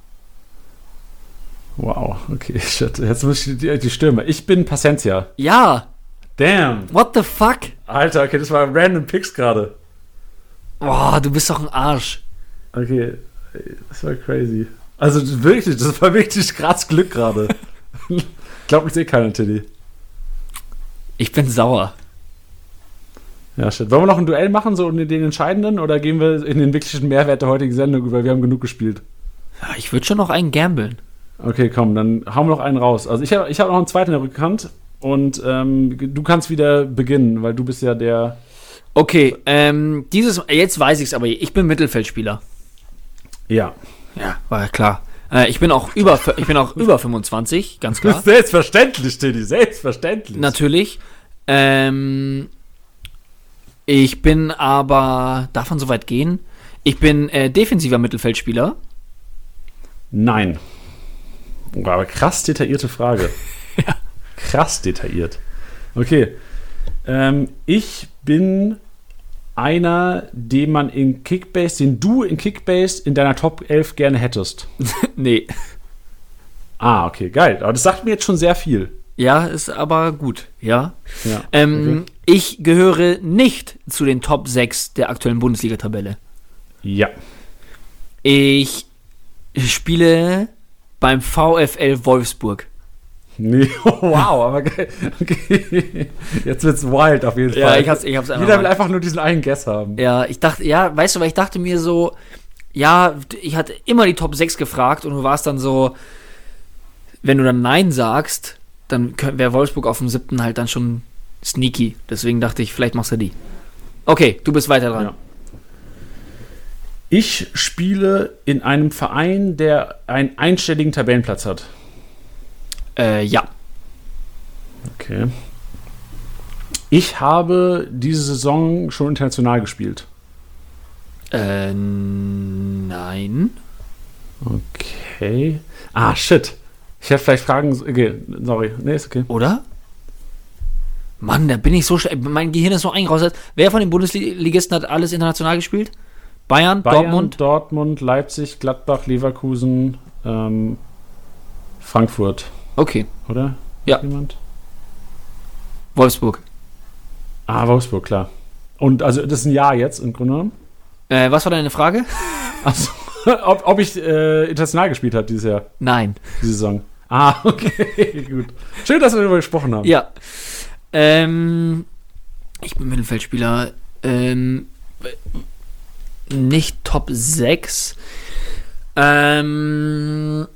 Wow, okay, shit. Jetzt muss ich die, die Stürme. Ich bin Pacencia. Ja. Damn. What the fuck? Alter, okay, das war random Picks gerade. Boah, du bist doch ein Arsch. Okay, das war crazy. Also wirklich, das war wirklich krass Glück gerade. Glaubt mich eh keiner, Tiddy. Ich bin sauer. Ja, shit. Wollen wir noch ein Duell machen, so in den entscheidenden, oder gehen wir in den wirklichen Mehrwert der heutigen Sendung, weil wir haben genug gespielt? Ja, ich würde schon noch einen gambeln. Okay, komm, dann hauen wir noch einen raus. Also ich habe ich hab noch einen zweiten in der Rückhand. Und ähm, du kannst wieder beginnen, weil du bist ja der. Okay, ähm, dieses, jetzt weiß ich es aber, ich bin Mittelfeldspieler. Ja. Ja, war ja klar. Äh, ich bin auch über, ich bin auch über 25, ganz klar. Selbstverständlich, Tilly, selbstverständlich. Natürlich. Ähm, ich bin aber, darf man so weit gehen? Ich bin äh, defensiver Mittelfeldspieler. Nein. Aber krass detaillierte Frage. Ja. Krass detailliert. Okay. Ähm, ich bin einer, den man in Kickbase, den du in Kickbase in deiner Top 11 gerne hättest. nee. Ah, okay, geil. Aber das sagt mir jetzt schon sehr viel. Ja, ist aber gut, ja. Ja. Ähm, Ich gehöre nicht zu den Top 6 der aktuellen Bundesliga-Tabelle. Ja. Ich spiele beim VfL Wolfsburg. Nee, wow, aber geil. Okay. Jetzt wird's wild auf jeden Ja, Fall. ich hab's- ich hab's Jeder will einfach nur diesen einen Guess haben. Ja, ich dachte, ja, weißt du, weil ich dachte mir so, ja, ich hatte immer die Top 6 gefragt und du warst dann so, wenn du dann Nein sagst, dann wäre Wolfsburg auf dem siebten halt dann schon sneaky. Deswegen dachte ich, vielleicht machst du die. Okay, du bist weiter dran. Ja. Ich spiele in einem Verein, der einen einstelligen Tabellenplatz hat. Äh, ja. Okay. Ich habe diese Saison schon international gespielt. Äh, nein. Okay. Ah, shit. Ich hätte vielleicht Fragen. Okay, sorry. Nee, ist okay. Oder? Mann, da bin ich so schnell. Mein Gehirn ist so eingerostet. Wer von den Bundesligisten hat alles international gespielt? Bayern, Bayern, Dortmund? Dortmund, Leipzig, Gladbach, Leverkusen, ähm, Frankfurt, Okay, oder? Ja. Jemand? Wolfsburg. Ah, Wolfsburg, klar. Und also das ist ein Jahr jetzt im Grunde genommen. Äh, was war deine Frage? Also, ob, ob ich äh, international gespielt habe dieses Jahr, Nein. diese Saison. Ah, okay, gut. Schön, dass wir darüber gesprochen haben. Ja. Ähm, ich bin Mittelfeldspieler. Ähm, nicht Top 6. Ähm,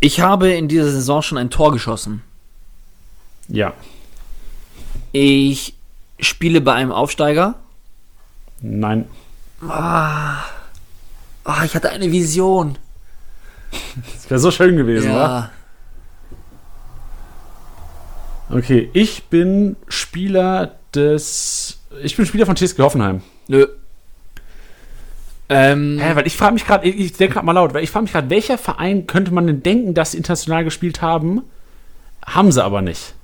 ich habe in dieser Saison schon ein Tor geschossen. Ja. Ich spiele bei einem Aufsteiger. Nein. Ah, ah, ich hatte eine Vision. Das wäre so schön gewesen? Ja. Okay, ich bin Spieler des. Ich bin Spieler von TSG Hoffenheim. Nö. Ähm, Hä, weil ich frage mich gerade, ich, ich denke gerade mal laut, weil ich frage mich gerade, welcher Verein könnte man denn denken, dass sie international gespielt haben? Haben sie aber nicht.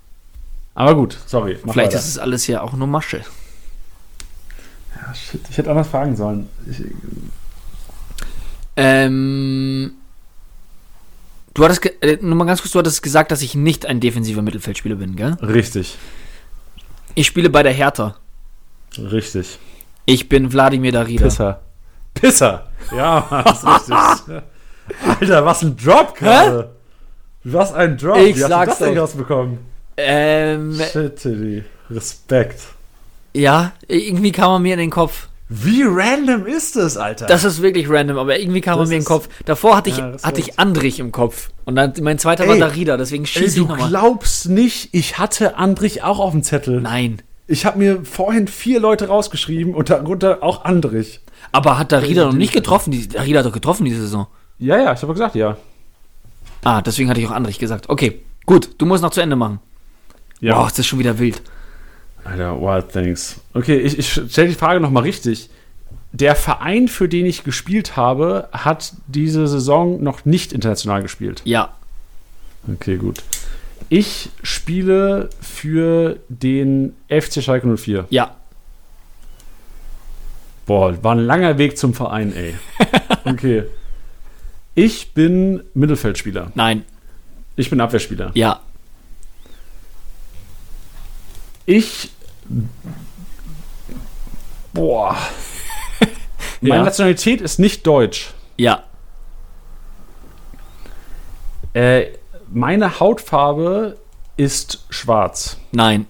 Aber gut, sorry. vielleicht weiter. ist es alles ja auch nur Masche. Ja, shit, ich hätte anders fragen sollen. Ich, Ähm, du hattest, äh, nur mal ganz kurz, du hattest gesagt, dass ich nicht ein defensiver Mittelfeldspieler bin, gell? richtig, Ich spiele bei der Hertha. richtig. Ich bin Wladimir Darida. Pisser. Pisser. Ja, Mann, das ist richtig. Alter, was ein Drop gerade. Was ein Drop. Ich Wie hast sag's du das denn rausbekommen? Ähm, Shit. Respekt. ja, irgendwie kam er mir in den Kopf. Wie random ist das, Alter? Das ist wirklich random, aber irgendwie kam er mir in den Kopf. Davor hatte ich, Ja, hatte ich Andrich im Kopf. Und dann mein zweiter war Ey, Darida, deswegen Ey, schieße du ich nochmal. glaubst nicht, ich hatte Andrich auch auf dem Zettel. Nein. Ich habe mir vorhin vier Leute rausgeschrieben und darunter auch Andrich. Aber hat Darida noch nicht getroffen? Die, Darida hat doch getroffen diese Saison. Ja, ja, ich habe gesagt, ja. Ah, deswegen hatte ich auch Andrich gesagt. Okay, gut, du musst noch zu Ende machen. Ja. Boah, das ist schon wieder wild. Alter, wild things. Okay, ich, ich stelle die Frage nochmal richtig. Der Verein, für den ich gespielt habe, hat diese Saison noch nicht international gespielt. Ja. Okay, gut. Ich spiele für den FC Schalke 04. Ja. Boah, war ein langer Weg zum Verein, ey. Okay. Ich bin Mittelfeldspieler. Nein. Ich bin Abwehrspieler. Ja. Ich. Boah. Meine Ja. Nationalität ist nicht deutsch. Ja. Äh, meine Hautfarbe ist schwarz. Nein.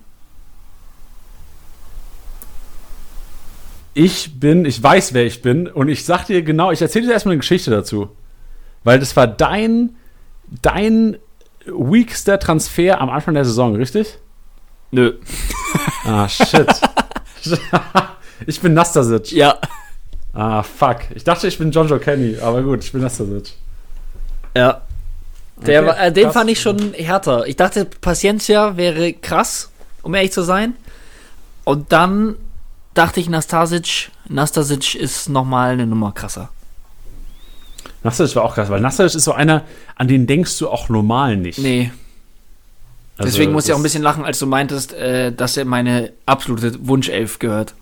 Ich bin, ich weiß, wer ich bin und ich sag dir genau, ich erzähle dir erstmal eine Geschichte dazu. Weil das war dein dein weakster Transfer am Anfang der Saison, richtig? Nö. Ah, shit. ich bin Nastasic. Ja. Ah, fuck. Ich dachte, ich bin John Joe Kenny, aber gut, ich bin Nastasic. Ja. Der, Okay, äh, den krass. fand ich schon härter. Ich dachte, Paciencia wäre krass, um ehrlich zu sein. Und dann dachte ich, Nastasic, Nastasic ist nochmal eine Nummer krasser. Nastasic war auch krass, weil Nastasic ist so einer, an den denkst du auch normal nicht. Nee, Also, deswegen muss ich auch ein das- bisschen lachen, als du meintest, äh, dass er meine absolute Wunschelf gehört.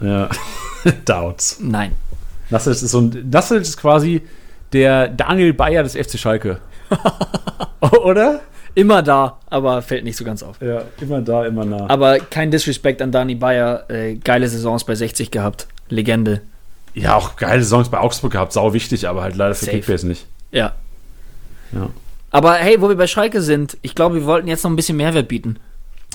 Ja. Doubts. Nein. Nastasic ist so ein. Nastasic ist quasi der Daniel Bayer des FC Schalke. Oder? Immer da, aber fällt nicht so ganz auf. Ja, immer da, immer nah. Aber kein Disrespect an Dani Bayer. Äh, geile Saisons bei 60 gehabt. Legende. Ja, auch geile Songs bei Augsburg gehabt, sau wichtig, aber halt leider für Safe. Kickbase nicht. Ja. Ja. Aber hey, wo wir bei Schalke sind, ich glaube, wir wollten jetzt noch ein bisschen Mehrwert bieten.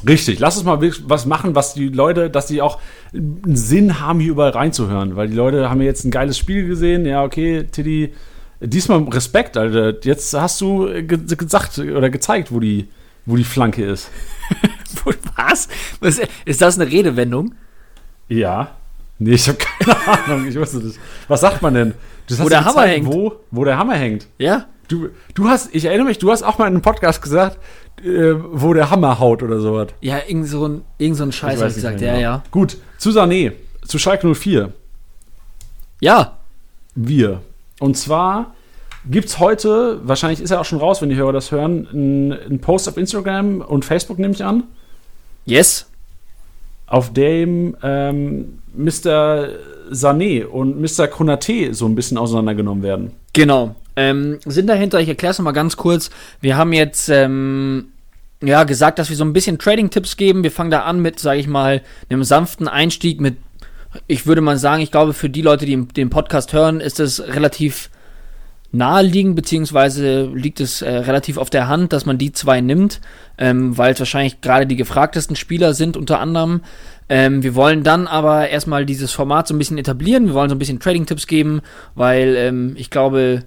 Richtig, lass uns mal was machen, was die Leute, dass die auch einen Sinn haben, hier überall reinzuhören. Weil die Leute haben ja jetzt ein geiles Spiel gesehen. Ja, okay, Tiddy, diesmal Respekt, Alter. Jetzt hast du ge gesagt oder gezeigt, wo die, wo die Flanke ist. Was? Was? Ist das eine Redewendung? Ja. Nee, ich habe keine Ahnung, ich wusste das. Was sagt man denn? Du hast Wo der gezeigt, Hammer hängt. Wo, wo der Hammer hängt. Ja? Du, du hast, ich erinnere mich, du hast auch mal in einem Podcast gesagt, äh, wo der Hammer haut oder sowas. Ja, irgend so ein, irgend so ein Scheiß, hab ich gesagt. Ja, genau. ja. Gut, zu Sané, zu Schalke 04. Ja, Wir. Und zwar gibt es heute, wahrscheinlich ist er auch schon raus, wenn die Hörer das hören, einen Post auf Instagram und Facebook, nehme ich an, yes. auf dem ähm, Mr. Sané und Mr. Konate so ein bisschen auseinandergenommen werden. Genau. Ähm, sind dahinter, ich erkläre es nochmal ganz kurz. Wir haben jetzt ähm, ja, gesagt, dass wir so ein bisschen Trading-Tipps geben. Wir fangen da an mit, sage ich mal, einem sanften Einstieg mit, ich würde mal sagen, ich glaube, für die Leute, die den Podcast hören, ist es relativ naheliegend, beziehungsweise liegt es äh, relativ auf der Hand, dass man die zwei nimmt, ähm, weil es wahrscheinlich gerade die gefragtesten Spieler sind, unter anderem. Ähm, wir wollen dann aber erstmal dieses Format so ein bisschen etablieren. Wir wollen so ein bisschen Trading-Tipps geben, weil ähm, ich glaube,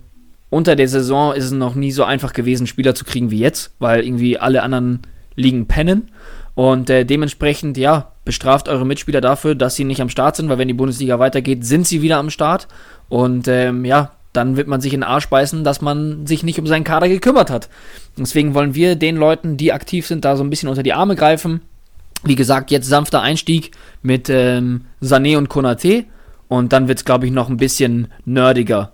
unter der Saison ist es noch nie so einfach gewesen, Spieler zu kriegen wie jetzt, weil irgendwie alle anderen Ligen pennen. Und äh, dementsprechend, ja, bestraft eure Mitspieler dafür, dass sie nicht am Start sind, weil wenn die Bundesliga weitergeht, sind sie wieder am Start. Und ähm, ja, dann wird man sich in den Arsch beißen, dass man sich nicht um seinen Kader gekümmert hat. Deswegen wollen wir den Leuten, die aktiv sind, da so ein bisschen unter die Arme greifen. Wie gesagt, jetzt sanfter Einstieg mit ähm, Sané und Konate. Und dann wird es, glaube ich, noch ein bisschen nerdiger.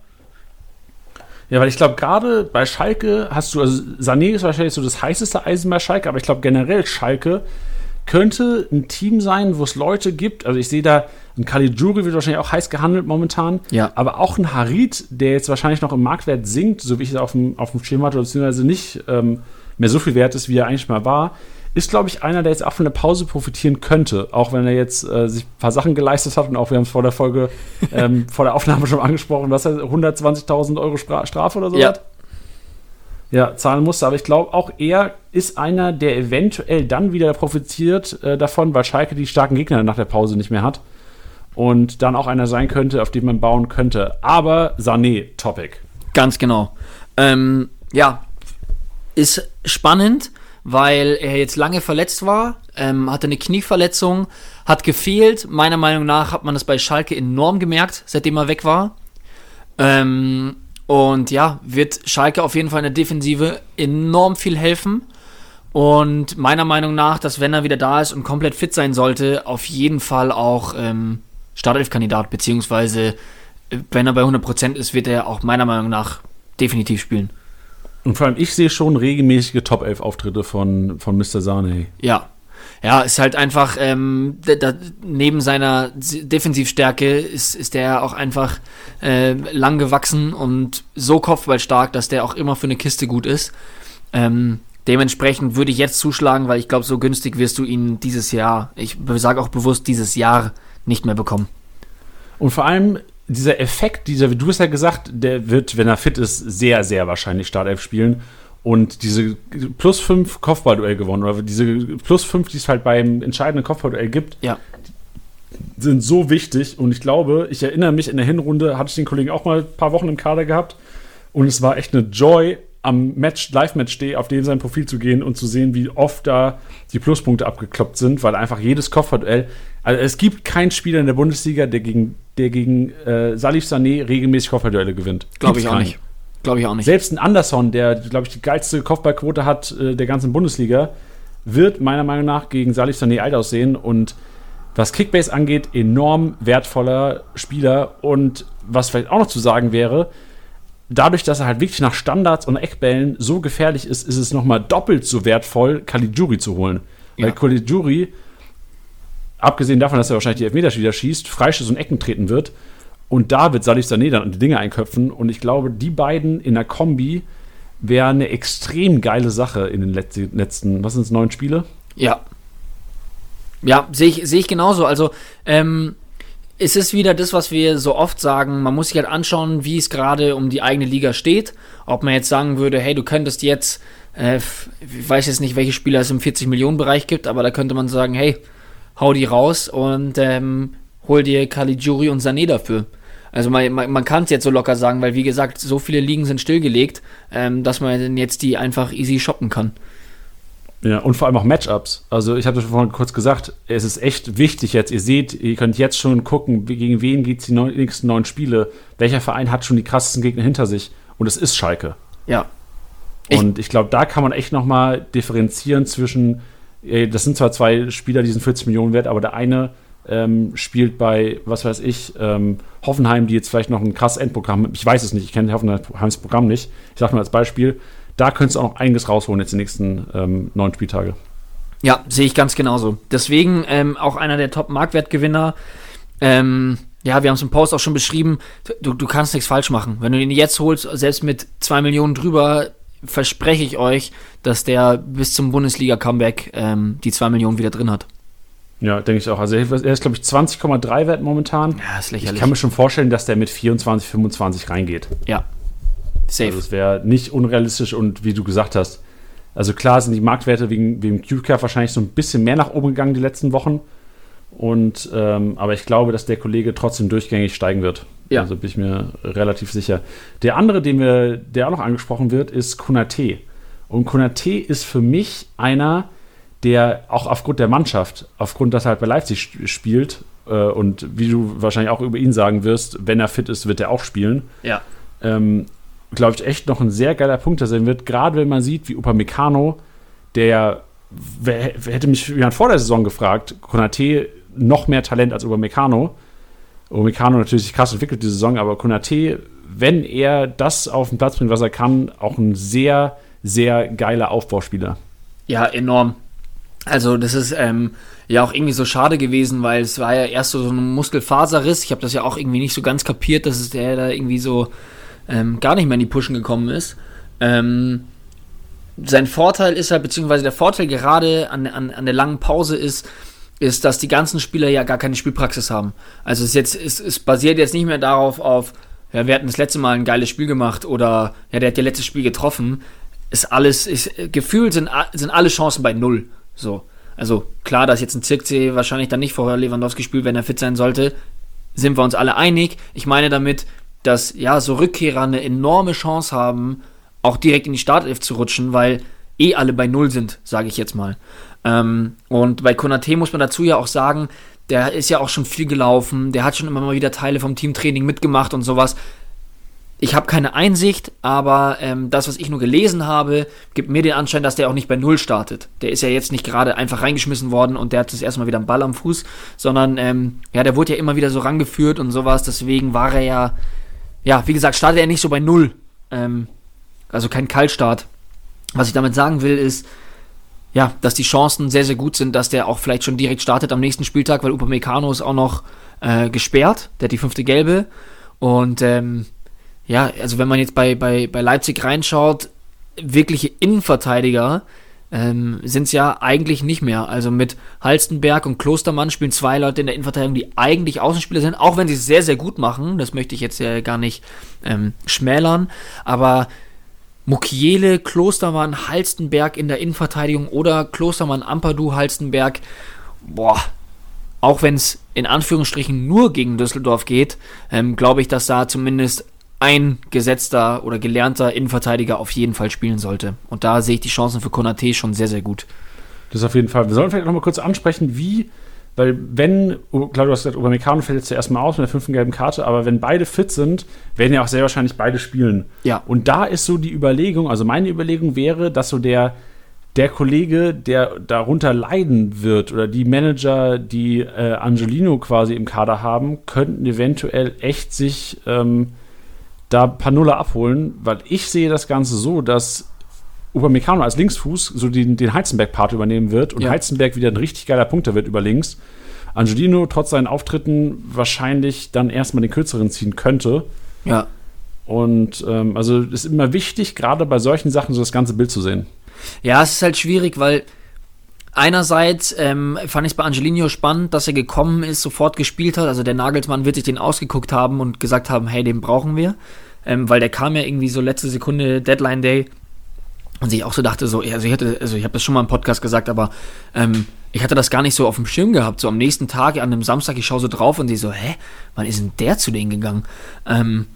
Ja, weil ich glaube, gerade bei Schalke hast du, also Sané ist wahrscheinlich so das heißeste Eisen bei Schalke, aber ich glaube generell Schalke könnte ein Team sein, wo es Leute gibt, also ich sehe da, ein Caligiuri wird wahrscheinlich auch heiß gehandelt momentan, Ja. aber auch ein Harit, der jetzt wahrscheinlich noch im Marktwert sinkt, so wie ich es auf dem, auf dem Schirm hatte, beziehungsweise nicht ähm, mehr so viel wert ist, wie er eigentlich mal war, ist, glaube ich, einer, der jetzt auch von der Pause profitieren könnte, auch wenn er jetzt äh, sich ein paar Sachen geleistet hat und auch wir haben es vor der Folge, ähm, vor der Aufnahme schon angesprochen, was er 120.000 Euro Stra Strafe oder so Ja. hat ja, zahlen musste. Aber ich glaube, auch er ist einer, der eventuell dann wieder profitiert äh, davon, weil Schalke die starken Gegner nach der Pause nicht mehr hat. Und dann auch einer sein könnte, auf den man bauen könnte. Aber Sané, Topic. Ganz genau. Ähm, ja, ist spannend, weil er jetzt lange verletzt war, ähm, hatte eine Knieverletzung, hat gefehlt. Meiner Meinung nach hat man das bei Schalke enorm gemerkt, seitdem er weg war. Ähm, und ja, wird Schalke auf jeden Fall in der Defensive enorm viel helfen. Und meiner Meinung nach, dass wenn er wieder da ist und komplett fit sein sollte, auf jeden Fall auch ähm, Startelf-Kandidat, beziehungsweise äh, wenn er bei 100% ist, wird er auch meiner Meinung nach definitiv spielen. Und vor allem, ich sehe schon regelmäßige Top 11 Auftritte von, von Mr. Sané. Ja. Ja, ist halt einfach, ähm, da, da, neben seiner Defensivstärke ist, ist der auch einfach äh, lang gewachsen und so kopfballstark, dass der auch immer für eine Kiste gut ist. Ähm, dementsprechend würde ich jetzt zuschlagen, weil ich glaube, so günstig wirst du ihn dieses Jahr, ich sage auch bewusst dieses Jahr, nicht mehr bekommen. Und vor allem dieser Effekt, dieser, wie du es ja gesagt, der wird, wenn er fit ist, sehr, sehr wahrscheinlich Startelf spielen. Und diese plus 5 Kopfballduell gewonnen, oder diese plus 5, die es halt beim entscheidenden Kopfballduell gibt, Ja. sind so wichtig. Und ich glaube, ich erinnere mich, in der Hinrunde hatte ich den Kollegen auch mal ein paar Wochen im Kader gehabt. Und es war echt eine Joy, am Match, Live-Match stehe, auf dem sein Profil zu gehen und zu sehen, wie oft da die Pluspunkte abgekloppt sind, weil einfach jedes Kopfballduell, also es gibt keinen Spieler in der Bundesliga, der gegen, der gegen äh, Salif Sané regelmäßig Kopfballduelle gewinnt. Glaube ich auch nicht. Glaube ich auch nicht. Selbst ein Anderson, der, glaube ich, die geilste Kopfballquote hat äh, der ganzen Bundesliga, wird meiner Meinung nach gegen Salif Sané alt aussehen und was Kickbase angeht, enorm wertvoller Spieler und was vielleicht auch noch zu sagen wäre, dadurch, dass er halt wirklich nach Standards und Eckbällen so gefährlich ist, ist es nochmal doppelt so wertvoll, Caligiuri zu holen. Ja. Weil Caligiuri, abgesehen davon, dass er wahrscheinlich die Elfmeter wieder schießt, Freischuss und Ecken treten wird. Und da wird Salif Sané dann die Dinge einköpfen. Und ich glaube, die beiden in der Kombi wäre eine extrem geile Sache in den letzten, letzten was sind es, neun Spiele? Ja. Ja, sehe ich, sehe ich genauso. Also, ähm, es ist wieder das, was wir so oft sagen. Man muss sich halt anschauen, wie es gerade um die eigene Liga steht. Ob man jetzt sagen würde, hey, du könntest jetzt, äh, ich weiß jetzt nicht, welche Spieler es im 40-Millionen-Bereich gibt, aber da könnte man sagen, hey, hau die raus und ähm, hol dir Caligiuri und Sané dafür. Also man, man, man kann es jetzt so locker sagen, weil wie gesagt, so viele Ligen sind stillgelegt, ähm, dass man jetzt die einfach easy shoppen kann. Ja, und vor allem auch Matchups. Also ich habe das schon vorhin kurz gesagt, es ist echt wichtig jetzt. Ihr seht, ihr könnt jetzt schon gucken, gegen wen geht es die neun, nächsten neun Spiele. Welcher Verein hat schon die krassesten Gegner hinter sich? Und es ist Schalke. Ja. Ich- und ich glaube, da kann man echt noch mal differenzieren zwischen, das sind zwar zwei Spieler, die sind 40 Millionen wert, aber der eine ähm, spielt bei, was weiß ich, ähm, Hoffenheim, die jetzt vielleicht noch ein krasses Endprogramm, ich weiß es nicht, ich kenne Hoffenheims Programm nicht. Ich sage nur als Beispiel, da könntest du auch noch einiges rausholen jetzt die nächsten ähm, neun Spieltage. Ja, sehe ich ganz genauso. Deswegen ähm, auch einer der Top-Marktwertgewinner. Ähm, ja, wir haben es im Post auch schon beschrieben. Du, du kannst nichts falsch machen. Wenn du ihn jetzt holst, selbst mit zwei Millionen drüber, verspreche ich euch, dass der bis zum Bundesliga-Comeback ähm, die zwei Millionen wieder drin hat. Ja, denke ich auch. Also er ist, glaube ich, 20,3 wert momentan. Ja, ist Ich lächerlich. kann mir schon vorstellen, dass der mit 24, 25 reingeht. ja. Safe. Also es wäre nicht unrealistisch und wie du gesagt hast, also klar sind die Marktwerte wegen, wegen CubeCare wahrscheinlich so ein bisschen mehr nach oben gegangen die letzten Wochen. Und ähm, aber ich glaube, dass der Kollege trotzdem durchgängig steigen wird. Ja. Also bin ich mir relativ sicher. Der andere, den wir, der auch noch angesprochen wird, ist Konate. Und Konate ist für mich einer, der auch aufgrund der Mannschaft, aufgrund, dass er halt bei Leipzig sp- spielt, äh, und wie du wahrscheinlich auch über ihn sagen wirst, wenn er fit ist, wird er auch spielen ja. ähm, glaube ich, echt noch ein sehr geiler Punkt sein wird. Gerade wenn man sieht, wie Upamecano, der wer, wer hätte mich jemand vor der Saison gefragt, Konate noch mehr Talent als Upamecano. Upamecano natürlich sich krass entwickelt die Saison, aber Konate, wenn er das auf den Platz bringt, was er kann, auch ein sehr, sehr geiler Aufbauspieler. Ja, enorm. Also das ist ähm, ja auch irgendwie so schade gewesen, weil es war ja erst so, so ein Muskelfaserriss. Ich habe das ja auch irgendwie nicht so ganz kapiert, dass es der da irgendwie so ähm, gar nicht mehr in die Pushen gekommen ist. Ähm, sein Vorteil ist halt, beziehungsweise der Vorteil gerade an, an, an der langen Pause ist, ist, dass die ganzen Spieler ja gar keine Spielpraxis haben. Also es, jetzt, es, es basiert jetzt nicht mehr darauf auf, ja, wir hatten das letzte Mal ein geiles Spiel gemacht oder ja, der hat ja letztes Spiel getroffen. Ist alles, ist, gefühlt sind, sind alle Chancen bei null. So. Also klar, dass jetzt ein Zirkzee wahrscheinlich dann nicht vorher Lewandowski spielt, wenn er fit sein sollte, sind wir uns alle einig. Ich meine damit, dass ja so Rückkehrer eine enorme Chance haben, auch direkt in die Startelf zu rutschen, weil eh alle bei Null sind, sage ich jetzt mal. Ähm, und bei Konate muss man dazu ja auch sagen, der ist ja auch schon viel gelaufen, der hat schon immer mal wieder Teile vom Teamtraining mitgemacht und sowas. Ich habe keine Einsicht, aber ähm, das, was ich nur gelesen habe, gibt mir den Anschein, dass der auch nicht bei Null startet. Der ist ja jetzt nicht gerade einfach reingeschmissen worden und der hat das erstmal wieder einen Ball am Fuß, sondern ähm, ja, der wurde ja immer wieder so rangeführt und sowas. Deswegen war er ja, ja, wie gesagt, startet er nicht so bei Null. Ähm, also kein Kaltstart. Was ich damit sagen will, ist, ja, dass die Chancen sehr, sehr gut sind, dass der auch vielleicht schon direkt startet am nächsten Spieltag, weil Upamecano ist auch noch äh, gesperrt, der hat die fünfte Gelbe. Und ähm, ja, also wenn man jetzt bei, bei, bei Leipzig reinschaut, wirkliche Innenverteidiger ähm, sind es ja eigentlich nicht mehr. Also mit Halstenberg und Klostermann spielen zwei Leute in der Innenverteidigung, die eigentlich Außenspieler sind, auch wenn sie es sehr, sehr gut machen. Das möchte ich jetzt ja gar nicht ähm, schmälern. Aber Mukiele, Klostermann, Halstenberg in der Innenverteidigung oder Klostermann, Ampadu, Halstenberg, boah, auch wenn es in Anführungsstrichen nur gegen Düsseldorf geht, ähm, glaube ich, dass da zumindest ein gesetzter oder gelernter Innenverteidiger auf jeden Fall spielen sollte. Und da sehe ich die Chancen für Konate schon sehr, sehr gut. Das auf jeden Fall. Wir sollen vielleicht noch mal kurz ansprechen, wie, weil wenn, oh, klar, du hast gesagt, Upamecano fällt jetzt zuerst mal aus mit der fünften gelben Karte, aber wenn beide fit sind, werden ja auch sehr wahrscheinlich beide spielen. Ja. Und da ist so die Überlegung, also meine Überlegung wäre, dass so der, der Kollege, der darunter leiden wird, oder die Manager, die äh, Angelino quasi im Kader haben, könnten eventuell echt sich ähm, da ein paar Nuller abholen, weil ich sehe das Ganze so, dass Upamecano als Linksfuß so den, den Heizenberg-Part übernehmen wird und Ja. Heizenberg wieder ein richtig geiler Punkter wird über links. Angelino trotz seinen Auftritten wahrscheinlich dann erstmal den kürzeren ziehen könnte. Ja. Und ähm, also ist immer wichtig, gerade bei solchen Sachen so das ganze Bild zu sehen. Ja, es ist halt schwierig, weil einerseits ähm, fand ich es bei Angelino spannend, dass er gekommen ist, sofort gespielt hat. Also der Nagelsmann wird sich den ausgeguckt haben und gesagt haben, hey, den brauchen wir. Ähm, weil der kam ja irgendwie so letzte Sekunde Deadline Day und sich auch so dachte, so, also ich also ich habe das schon mal im Podcast gesagt, aber ähm, ich hatte das gar nicht so auf dem Schirm gehabt. So am nächsten Tag, an einem Samstag, ich schaue so drauf und sehe so, hä, wann ist denn der zu denen gegangen? Ähm,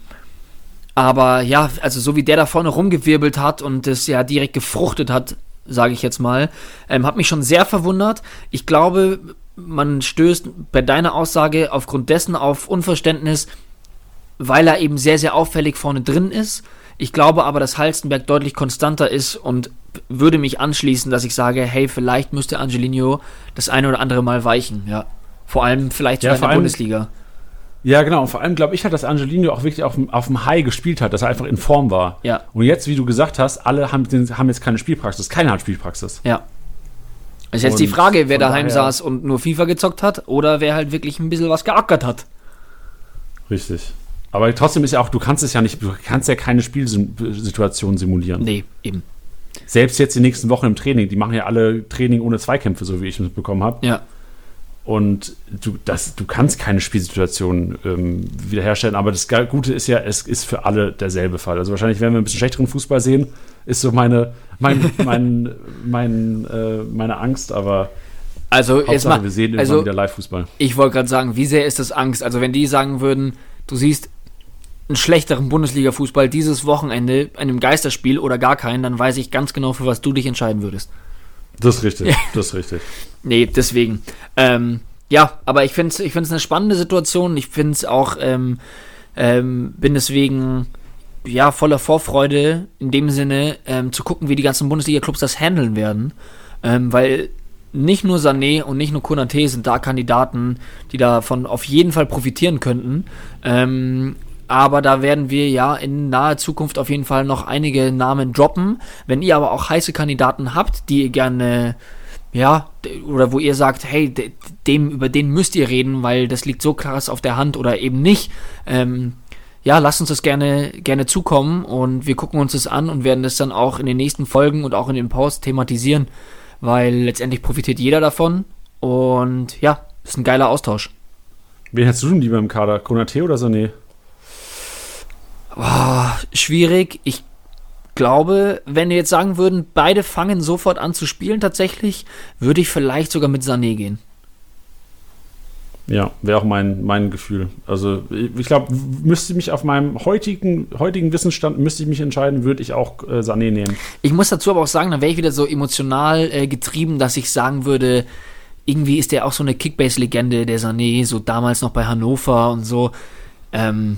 aber ja, also so wie der da vorne rumgewirbelt hat und es ja direkt gefruchtet hat, sage ich jetzt mal, ähm, hat mich schon sehr verwundert. Ich glaube, man stößt bei deiner Aussage aufgrund dessen auf Unverständnis, weil er eben sehr, sehr auffällig vorne drin ist. Ich glaube aber, dass Halstenberg deutlich konstanter ist und würde mich anschließen, dass ich sage, hey, vielleicht müsste Angelino das eine oder andere Mal weichen, ja. Vor allem vielleicht Ja, sogar in der Bundesliga. Ja, genau. Und vor allem glaube ich halt, dass Angelino auch wirklich auf dem, auf dem High gespielt hat, dass er einfach in Form war. Ja. Und jetzt, wie du gesagt hast, alle haben, haben jetzt keine Spielpraxis. Keiner hat Spielpraxis. Ja. Ist jetzt die Und Frage, wer daheim daher- saß und nur FIFA gezockt hat oder wer halt wirklich ein bisschen was geackert hat. Richtig. Aber trotzdem ist ja auch, du kannst es ja nicht, du kannst ja keine Spielsituation simulieren. Nee, eben. Selbst jetzt die nächsten Wochen im Training, die machen ja alle Training ohne Zweikämpfe, so wie ich es mitbekommen habe. Ja. Und du, das, du kannst keine Spielsituation ähm, wiederherstellen. Aber das Gute ist ja, es ist für alle derselbe Fall. Also wahrscheinlich werden wir ein bisschen schlechteren Fußball sehen, ist so meine, mein, mein, mein, äh, meine Angst. Aber Also, jetzt Hauptsache, mal, wir sehen irgendwann also wieder Live-Fußball. ich wollte gerade sagen, wie sehr ist das Angst? Also, wenn die sagen würden, du siehst einen schlechteren Bundesliga-Fußball dieses Wochenende, einem Geisterspiel oder gar keinen, dann weiß ich ganz genau, für was du dich entscheiden würdest. Das ist richtig. Das ist richtig. Nee, deswegen. Ähm, ja, aber ich finde es ich find's eine spannende Situation. Ich finde es auch, ähm, ähm, bin deswegen ja voller Vorfreude in dem Sinne, ähm, zu gucken, wie die ganzen Bundesliga-Clubs das handeln werden. Ähm, weil nicht nur Sané und nicht nur Konate sind da Kandidaten, die davon auf jeden Fall profitieren könnten. Ähm, aber da werden wir ja in naher Zukunft auf jeden Fall noch einige Namen droppen. Wenn ihr aber auch heiße Kandidaten habt, die ihr gerne, ja, oder wo ihr sagt, hey, de- dem, über den müsst ihr reden, weil das liegt so krass auf der Hand oder eben nicht, ähm, ja, lasst uns das gerne, gerne zukommen und wir gucken uns das an und werden das dann auch in den nächsten Folgen und auch in den Posts thematisieren, weil letztendlich profitiert jeder davon und ja, ist ein geiler Austausch. Wen hättest du denn lieber im Kader? Konate oder Sané? Schwierig. Ich glaube, wenn wir jetzt sagen würden, beide fangen sofort an zu spielen, tatsächlich, würde ich vielleicht sogar mit Sané gehen. Ja, wäre auch mein, mein Gefühl. Also ich glaube, müsste mich auf meinem heutigen, heutigen Wissensstand, müsste ich mich entscheiden, würde ich auch äh, Sané nehmen. Ich muss dazu aber auch sagen, dann wäre ich wieder so emotional äh, getrieben, dass ich sagen würde, irgendwie ist der auch so eine Kickbase-Legende, der Sané, so damals noch bei Hannover und so. Ähm,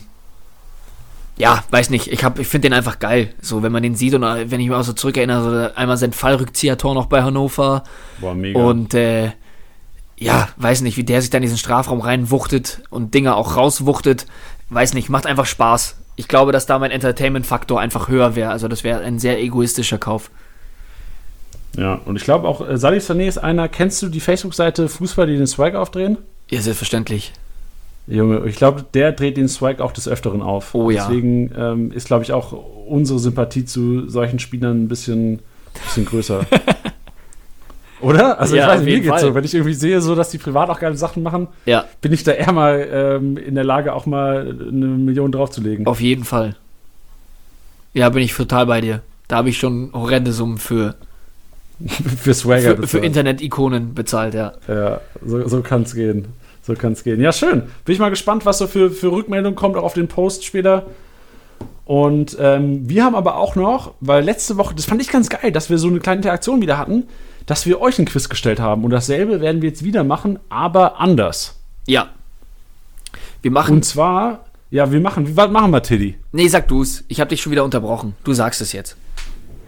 ja, weiß nicht, ich, hab- ich finde den einfach geil. So, wenn man den sieht und äh, wenn ich mich auch so zurückerinnere, so einmal sein Fallrückzieher-Tor noch bei Hannover. Boah, mega. Und äh, ja, weiß nicht, wie der sich dann in diesen Strafraum reinwuchtet und Dinge auch rauswuchtet. Weiß nicht, macht einfach Spaß. Ich glaube, dass da mein Entertainment-Faktor einfach höher wäre. Also das wäre ein sehr egoistischer Kauf. ja, und ich glaube auch, äh, Salih Sané ist einer, kennst du die Facebook-Seite Fußball, die den Swag aufdrehen? Ja, selbstverständlich. Junge, ich glaube, der dreht den Swag auch des Öfteren auf. Oh ja. Deswegen ähm, ist, glaube ich, auch unsere Sympathie zu solchen Spielern ein bisschen, bisschen größer. Oder? Also Ja, ich weiß nicht, mir geht's Fall. so. Wenn ich irgendwie sehe, so dass die privat auch geile Sachen machen, Ja, bin ich da eher mal ähm, in der Lage, auch mal eine Million draufzulegen. auf jeden Fall. Ja, bin ich total bei dir. Da habe ich schon horrende Summen für, Für Swagger. für, für. Internet-Ikonen bezahlt, ja. Ja, so, so kann es gehen. So kann es gehen. Ja, schön. Bin ich mal gespannt, was so für, für Rückmeldung kommt, auch auf den Post später. Und ähm, wir haben aber auch noch, weil letzte Woche, das fand ich ganz geil, dass wir so eine kleine Interaktion wieder hatten, dass wir euch ein Quiz gestellt haben. Und dasselbe werden wir jetzt wieder machen, aber anders. Ja. Wir machen. Und zwar, ja, wir machen, wie was machen wir, Tiddy? nee, sag du's. Ich habe dich schon wieder unterbrochen. Du sagst es jetzt.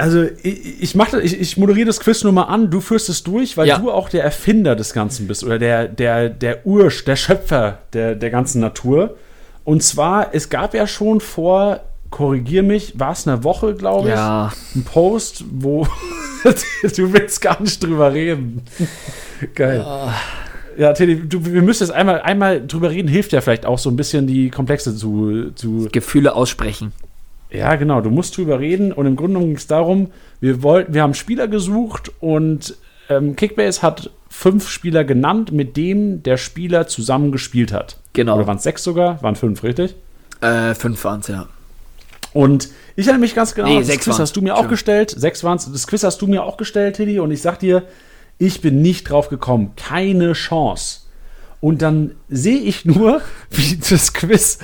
Also, ich, ich, mach, das- ich, ich moderiere das Quiz nur mal an, du führst es durch, weil Ja. du auch der Erfinder des Ganzen bist oder der, der, der Ursch, der Schöpfer der, der ganzen Natur. Und zwar, es gab ja schon vor, korrigier mich, war es eine Woche, glaube ich, Ja. ein Post, wo du willst gar nicht drüber reden. Geil. Ja, Teddy, du, wir müssen jetzt einmal, einmal drüber reden, hilft ja vielleicht auch so ein bisschen die Komplexe zu, zu Gefühle aussprechen. Ja, genau, du musst drüber reden und im Grunde genommen ging es darum, wir wollten, wir haben Spieler gesucht und ähm, Kickbase hat fünf Spieler genannt, mit dem der Spieler zusammen gespielt hat. Genau. Oder waren es sechs sogar? Waren fünf, richtig? Äh, fünf waren's, ja. Und ich erinnere mich ganz genau, Nee, das sechs Quiz waren's. hast du mir auch Entschuldigung. gestellt. Sechs waren es. Das Quiz hast du mir auch gestellt, Tiddy. Und ich sag dir, ich bin nicht drauf gekommen. Keine Chance. Und dann sehe ich nur, wie das Quiz,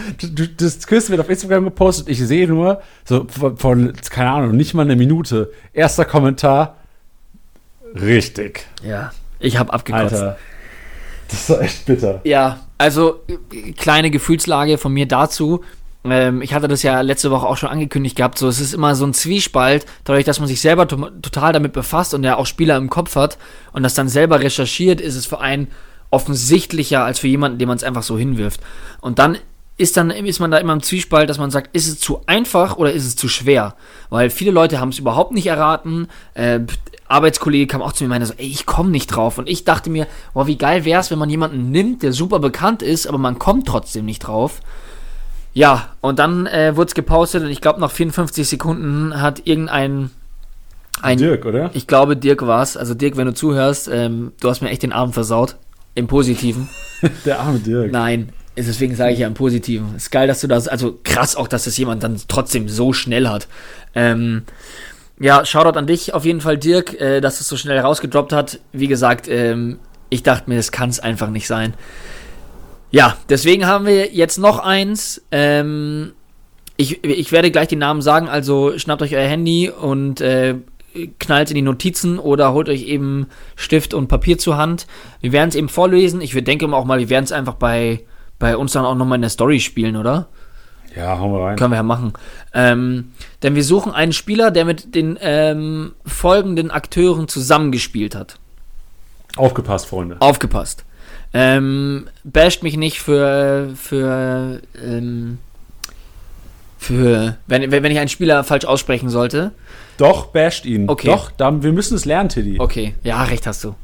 das Quiz wird auf Instagram gepostet. Ich sehe nur, so von, keine Ahnung, nicht mal eine Minute. Erster Kommentar. Richtig. Ja. Ich habe abgekotzt. Alter. Das war echt bitter. Ja, also kleine Gefühlslage von mir dazu. Ähm, ich hatte das ja letzte Woche auch schon angekündigt gehabt. So, es ist immer so ein Zwiespalt, dadurch, dass man sich selber to total damit befasst und ja auch Spieler im Kopf hat und das dann selber recherchiert, ist es für einen offensichtlicher als für jemanden, dem man es einfach so hinwirft. Und dann ist dann ist man da immer im Zwiespalt, dass man sagt, ist es zu einfach oder ist es zu schwer? Weil viele Leute haben es überhaupt nicht erraten. Äh, Arbeitskollege kam auch zu mir und meinte so, ey, ich komme nicht drauf. Und ich dachte mir, boah, wie geil wäre es, wenn man jemanden nimmt, der super bekannt ist, aber man kommt trotzdem nicht drauf. Ja, und dann äh, wurde es gepostet und ich glaube, nach 54 Sekunden hat irgendein ein, Dirk, oder? ich glaube, Dirk war es. Also Dirk, wenn du zuhörst, ähm, du hast mir echt den Abend versaut. Im Positiven. Der arme Dirk. Nein, deswegen sage ich ja im Positiven. Ist geil, dass du das, also krass auch, dass das jemand dann trotzdem so schnell hat. Ähm, ja, Shoutout an dich auf jeden Fall, Dirk, äh, dass es so schnell rausgedroppt hat. Wie gesagt, ähm, ich dachte mir, das kann es einfach nicht sein. Ja, deswegen haben wir jetzt noch eins. Ähm, ich, ich werde gleich die Namen sagen, also schnappt euch euer Handy und äh, knallt in die Notizen oder holt euch eben Stift und Papier zur Hand. Wir werden es eben vorlesen. Ich denke auch mal, wir werden es einfach bei, bei uns dann auch nochmal in der Story spielen, oder? Ja, hauen wir rein. Können wir ja machen. Ähm, denn wir suchen einen Spieler, der mit den ähm, folgenden Akteuren zusammengespielt hat. Aufgepasst, Freunde. Aufgepasst. Ähm, basht mich nicht für, für, ähm, für, wenn, wenn ich einen Spieler falsch aussprechen sollte. Doch, basht ihn. Okay. Doch, dann, wir müssen es lernen, Tiddy. Okay, ja, recht hast du.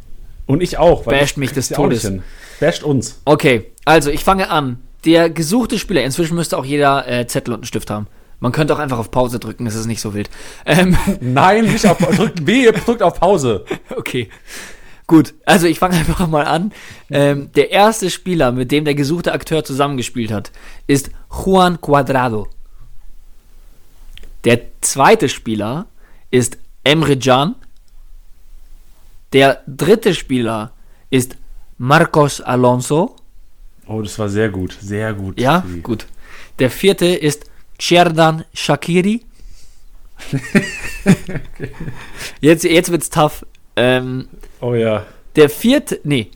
Und ich auch. weil Basht ich mich des Todes. Basht uns. Okay, also ich fange an. Der gesuchte Spieler, inzwischen müsste auch jeder äh, Zettel und einen Stift haben. Man könnte auch einfach auf Pause drücken, das ist nicht so wild. Ähm, Nein, nicht auf drückt B, drückt auf Pause. okay. Gut, also ich fange einfach mal an. Ähm, der erste Spieler, mit dem der gesuchte Akteur zusammengespielt hat, ist Juan Cuadrado. Der zweite Spieler ist Emre Can. Der dritte Spieler ist Marcos Alonso. Oh, das war sehr gut. Sehr gut. Ja, Tiddy. gut. Der vierte ist Cerdan Shakiri. Jetzt, jetzt wird's tough. Ähm, Oh ja. der vierte, nee,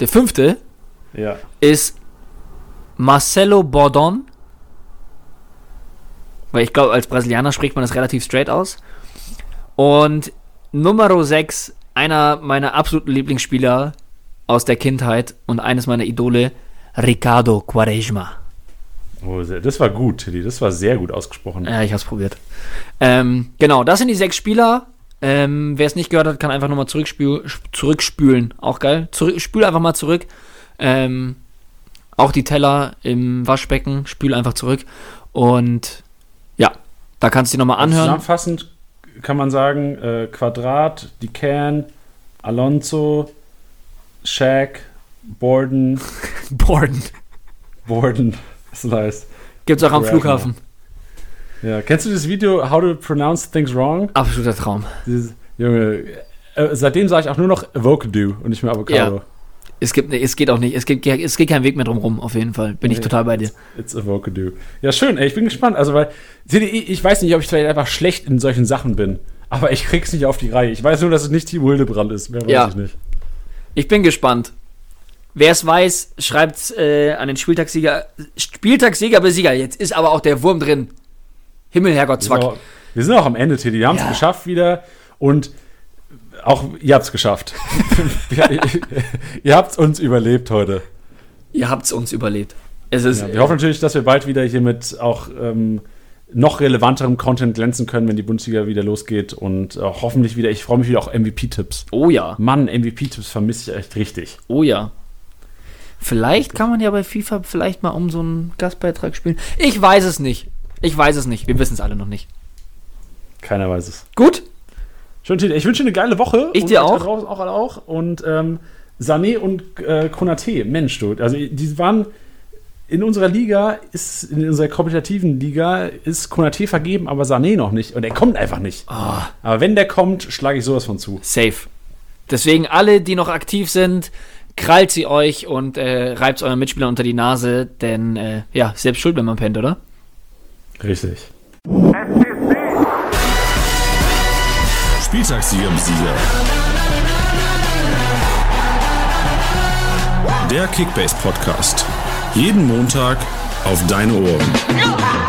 der fünfte Ja. ist Marcelo Bordon. Weil ich glaube, als Brasilianer spricht man das relativ straight aus. Und Nummer 6, einer meiner absoluten Lieblingsspieler aus der Kindheit und eines meiner Idole, Ricardo Quaresma. Oh, das war gut, Tiddy. Das war sehr gut ausgesprochen. Ja, ich hab's probiert. Ähm, genau, das sind die sechs Spieler. Ähm, Wer es nicht gehört hat, kann einfach nochmal zurückspül zurückspülen. Auch geil. Zurück, spül einfach mal zurück. Ähm, auch die Teller im Waschbecken, spül einfach zurück. Und da kannst du dir nochmal anhören. Zusammenfassend kann man sagen, äh, Quadrat, die Can, Alonso, Shaq, Borden, Borden. Borden, das ist nice. Gibt's auch am. Flughafen. Ja, kennst du das Video How to Pronounce Things Wrong? Absoluter Traum. Dieses, Junge, äh, seitdem sage ich auch nur noch Avocado und nicht mehr Avocado. Es, gibt, es geht auch nicht, es, gibt, es geht kein Weg mehr drum rum, auf jeden Fall. Bin nee, ich total bei dir. It's a Vocado. Ja, schön, ey, ich bin gespannt. Also, weil, ich weiß nicht, ob ich vielleicht einfach schlecht in solchen Sachen bin, aber ich krieg's nicht auf die Reihe. Ich weiß nur, dass es nicht Team Hildebrand ist. Mehr weiß ja. ich nicht. Ich bin gespannt. Wer es weiß, schreibt äh, an den Spieltagssieger. Spieltagssieger Besieger. Jetzt ist aber auch der Wurm drin. Himmel, Herrgott, Zwack. Wir sind auch, wir sind auch am Ende, Teddy. Wir haben es ja. geschafft wieder. Und auch ihr habt es geschafft. ihr habt es uns überlebt heute. Ihr habt es uns überlebt. Es ist, ja, wir hoffen natürlich, dass wir bald wieder hier mit auch ähm, noch relevanterem Content glänzen können, wenn die Bundesliga wieder losgeht und äh, hoffentlich wieder, ich freue mich wieder auch MVP-Tipps. Oh ja. Mann, MVP-Tipps vermisse ich echt richtig. Oh ja. Vielleicht kann man ja bei FIFA vielleicht mal um so einen Gastbeitrag spielen. Ich weiß es nicht. Ich weiß es nicht. Wir wissen es alle noch nicht. Keiner weiß es. Gut. Schön, ich wünsche dir eine geile Woche. Ich dir auch. Raus, auch, auch. Und ähm, Sané und äh, Konate, Mensch, du. Also, die waren in unserer Liga, ist, in unserer kompetitiven Liga, ist Konate vergeben, aber Sané noch nicht. Und er kommt einfach nicht. Oh. Aber wenn der kommt, schlage ich sowas von zu. Safe. Deswegen alle, die noch aktiv sind, krallt sie euch und äh, reibt euren Mitspieler unter die Nase, denn äh, ja, selbst schuld, wenn man pennt, oder? Richtig. Spieltagssieger Sieger. Der Kickbase Podcast. Jeden Montag auf deine Ohren.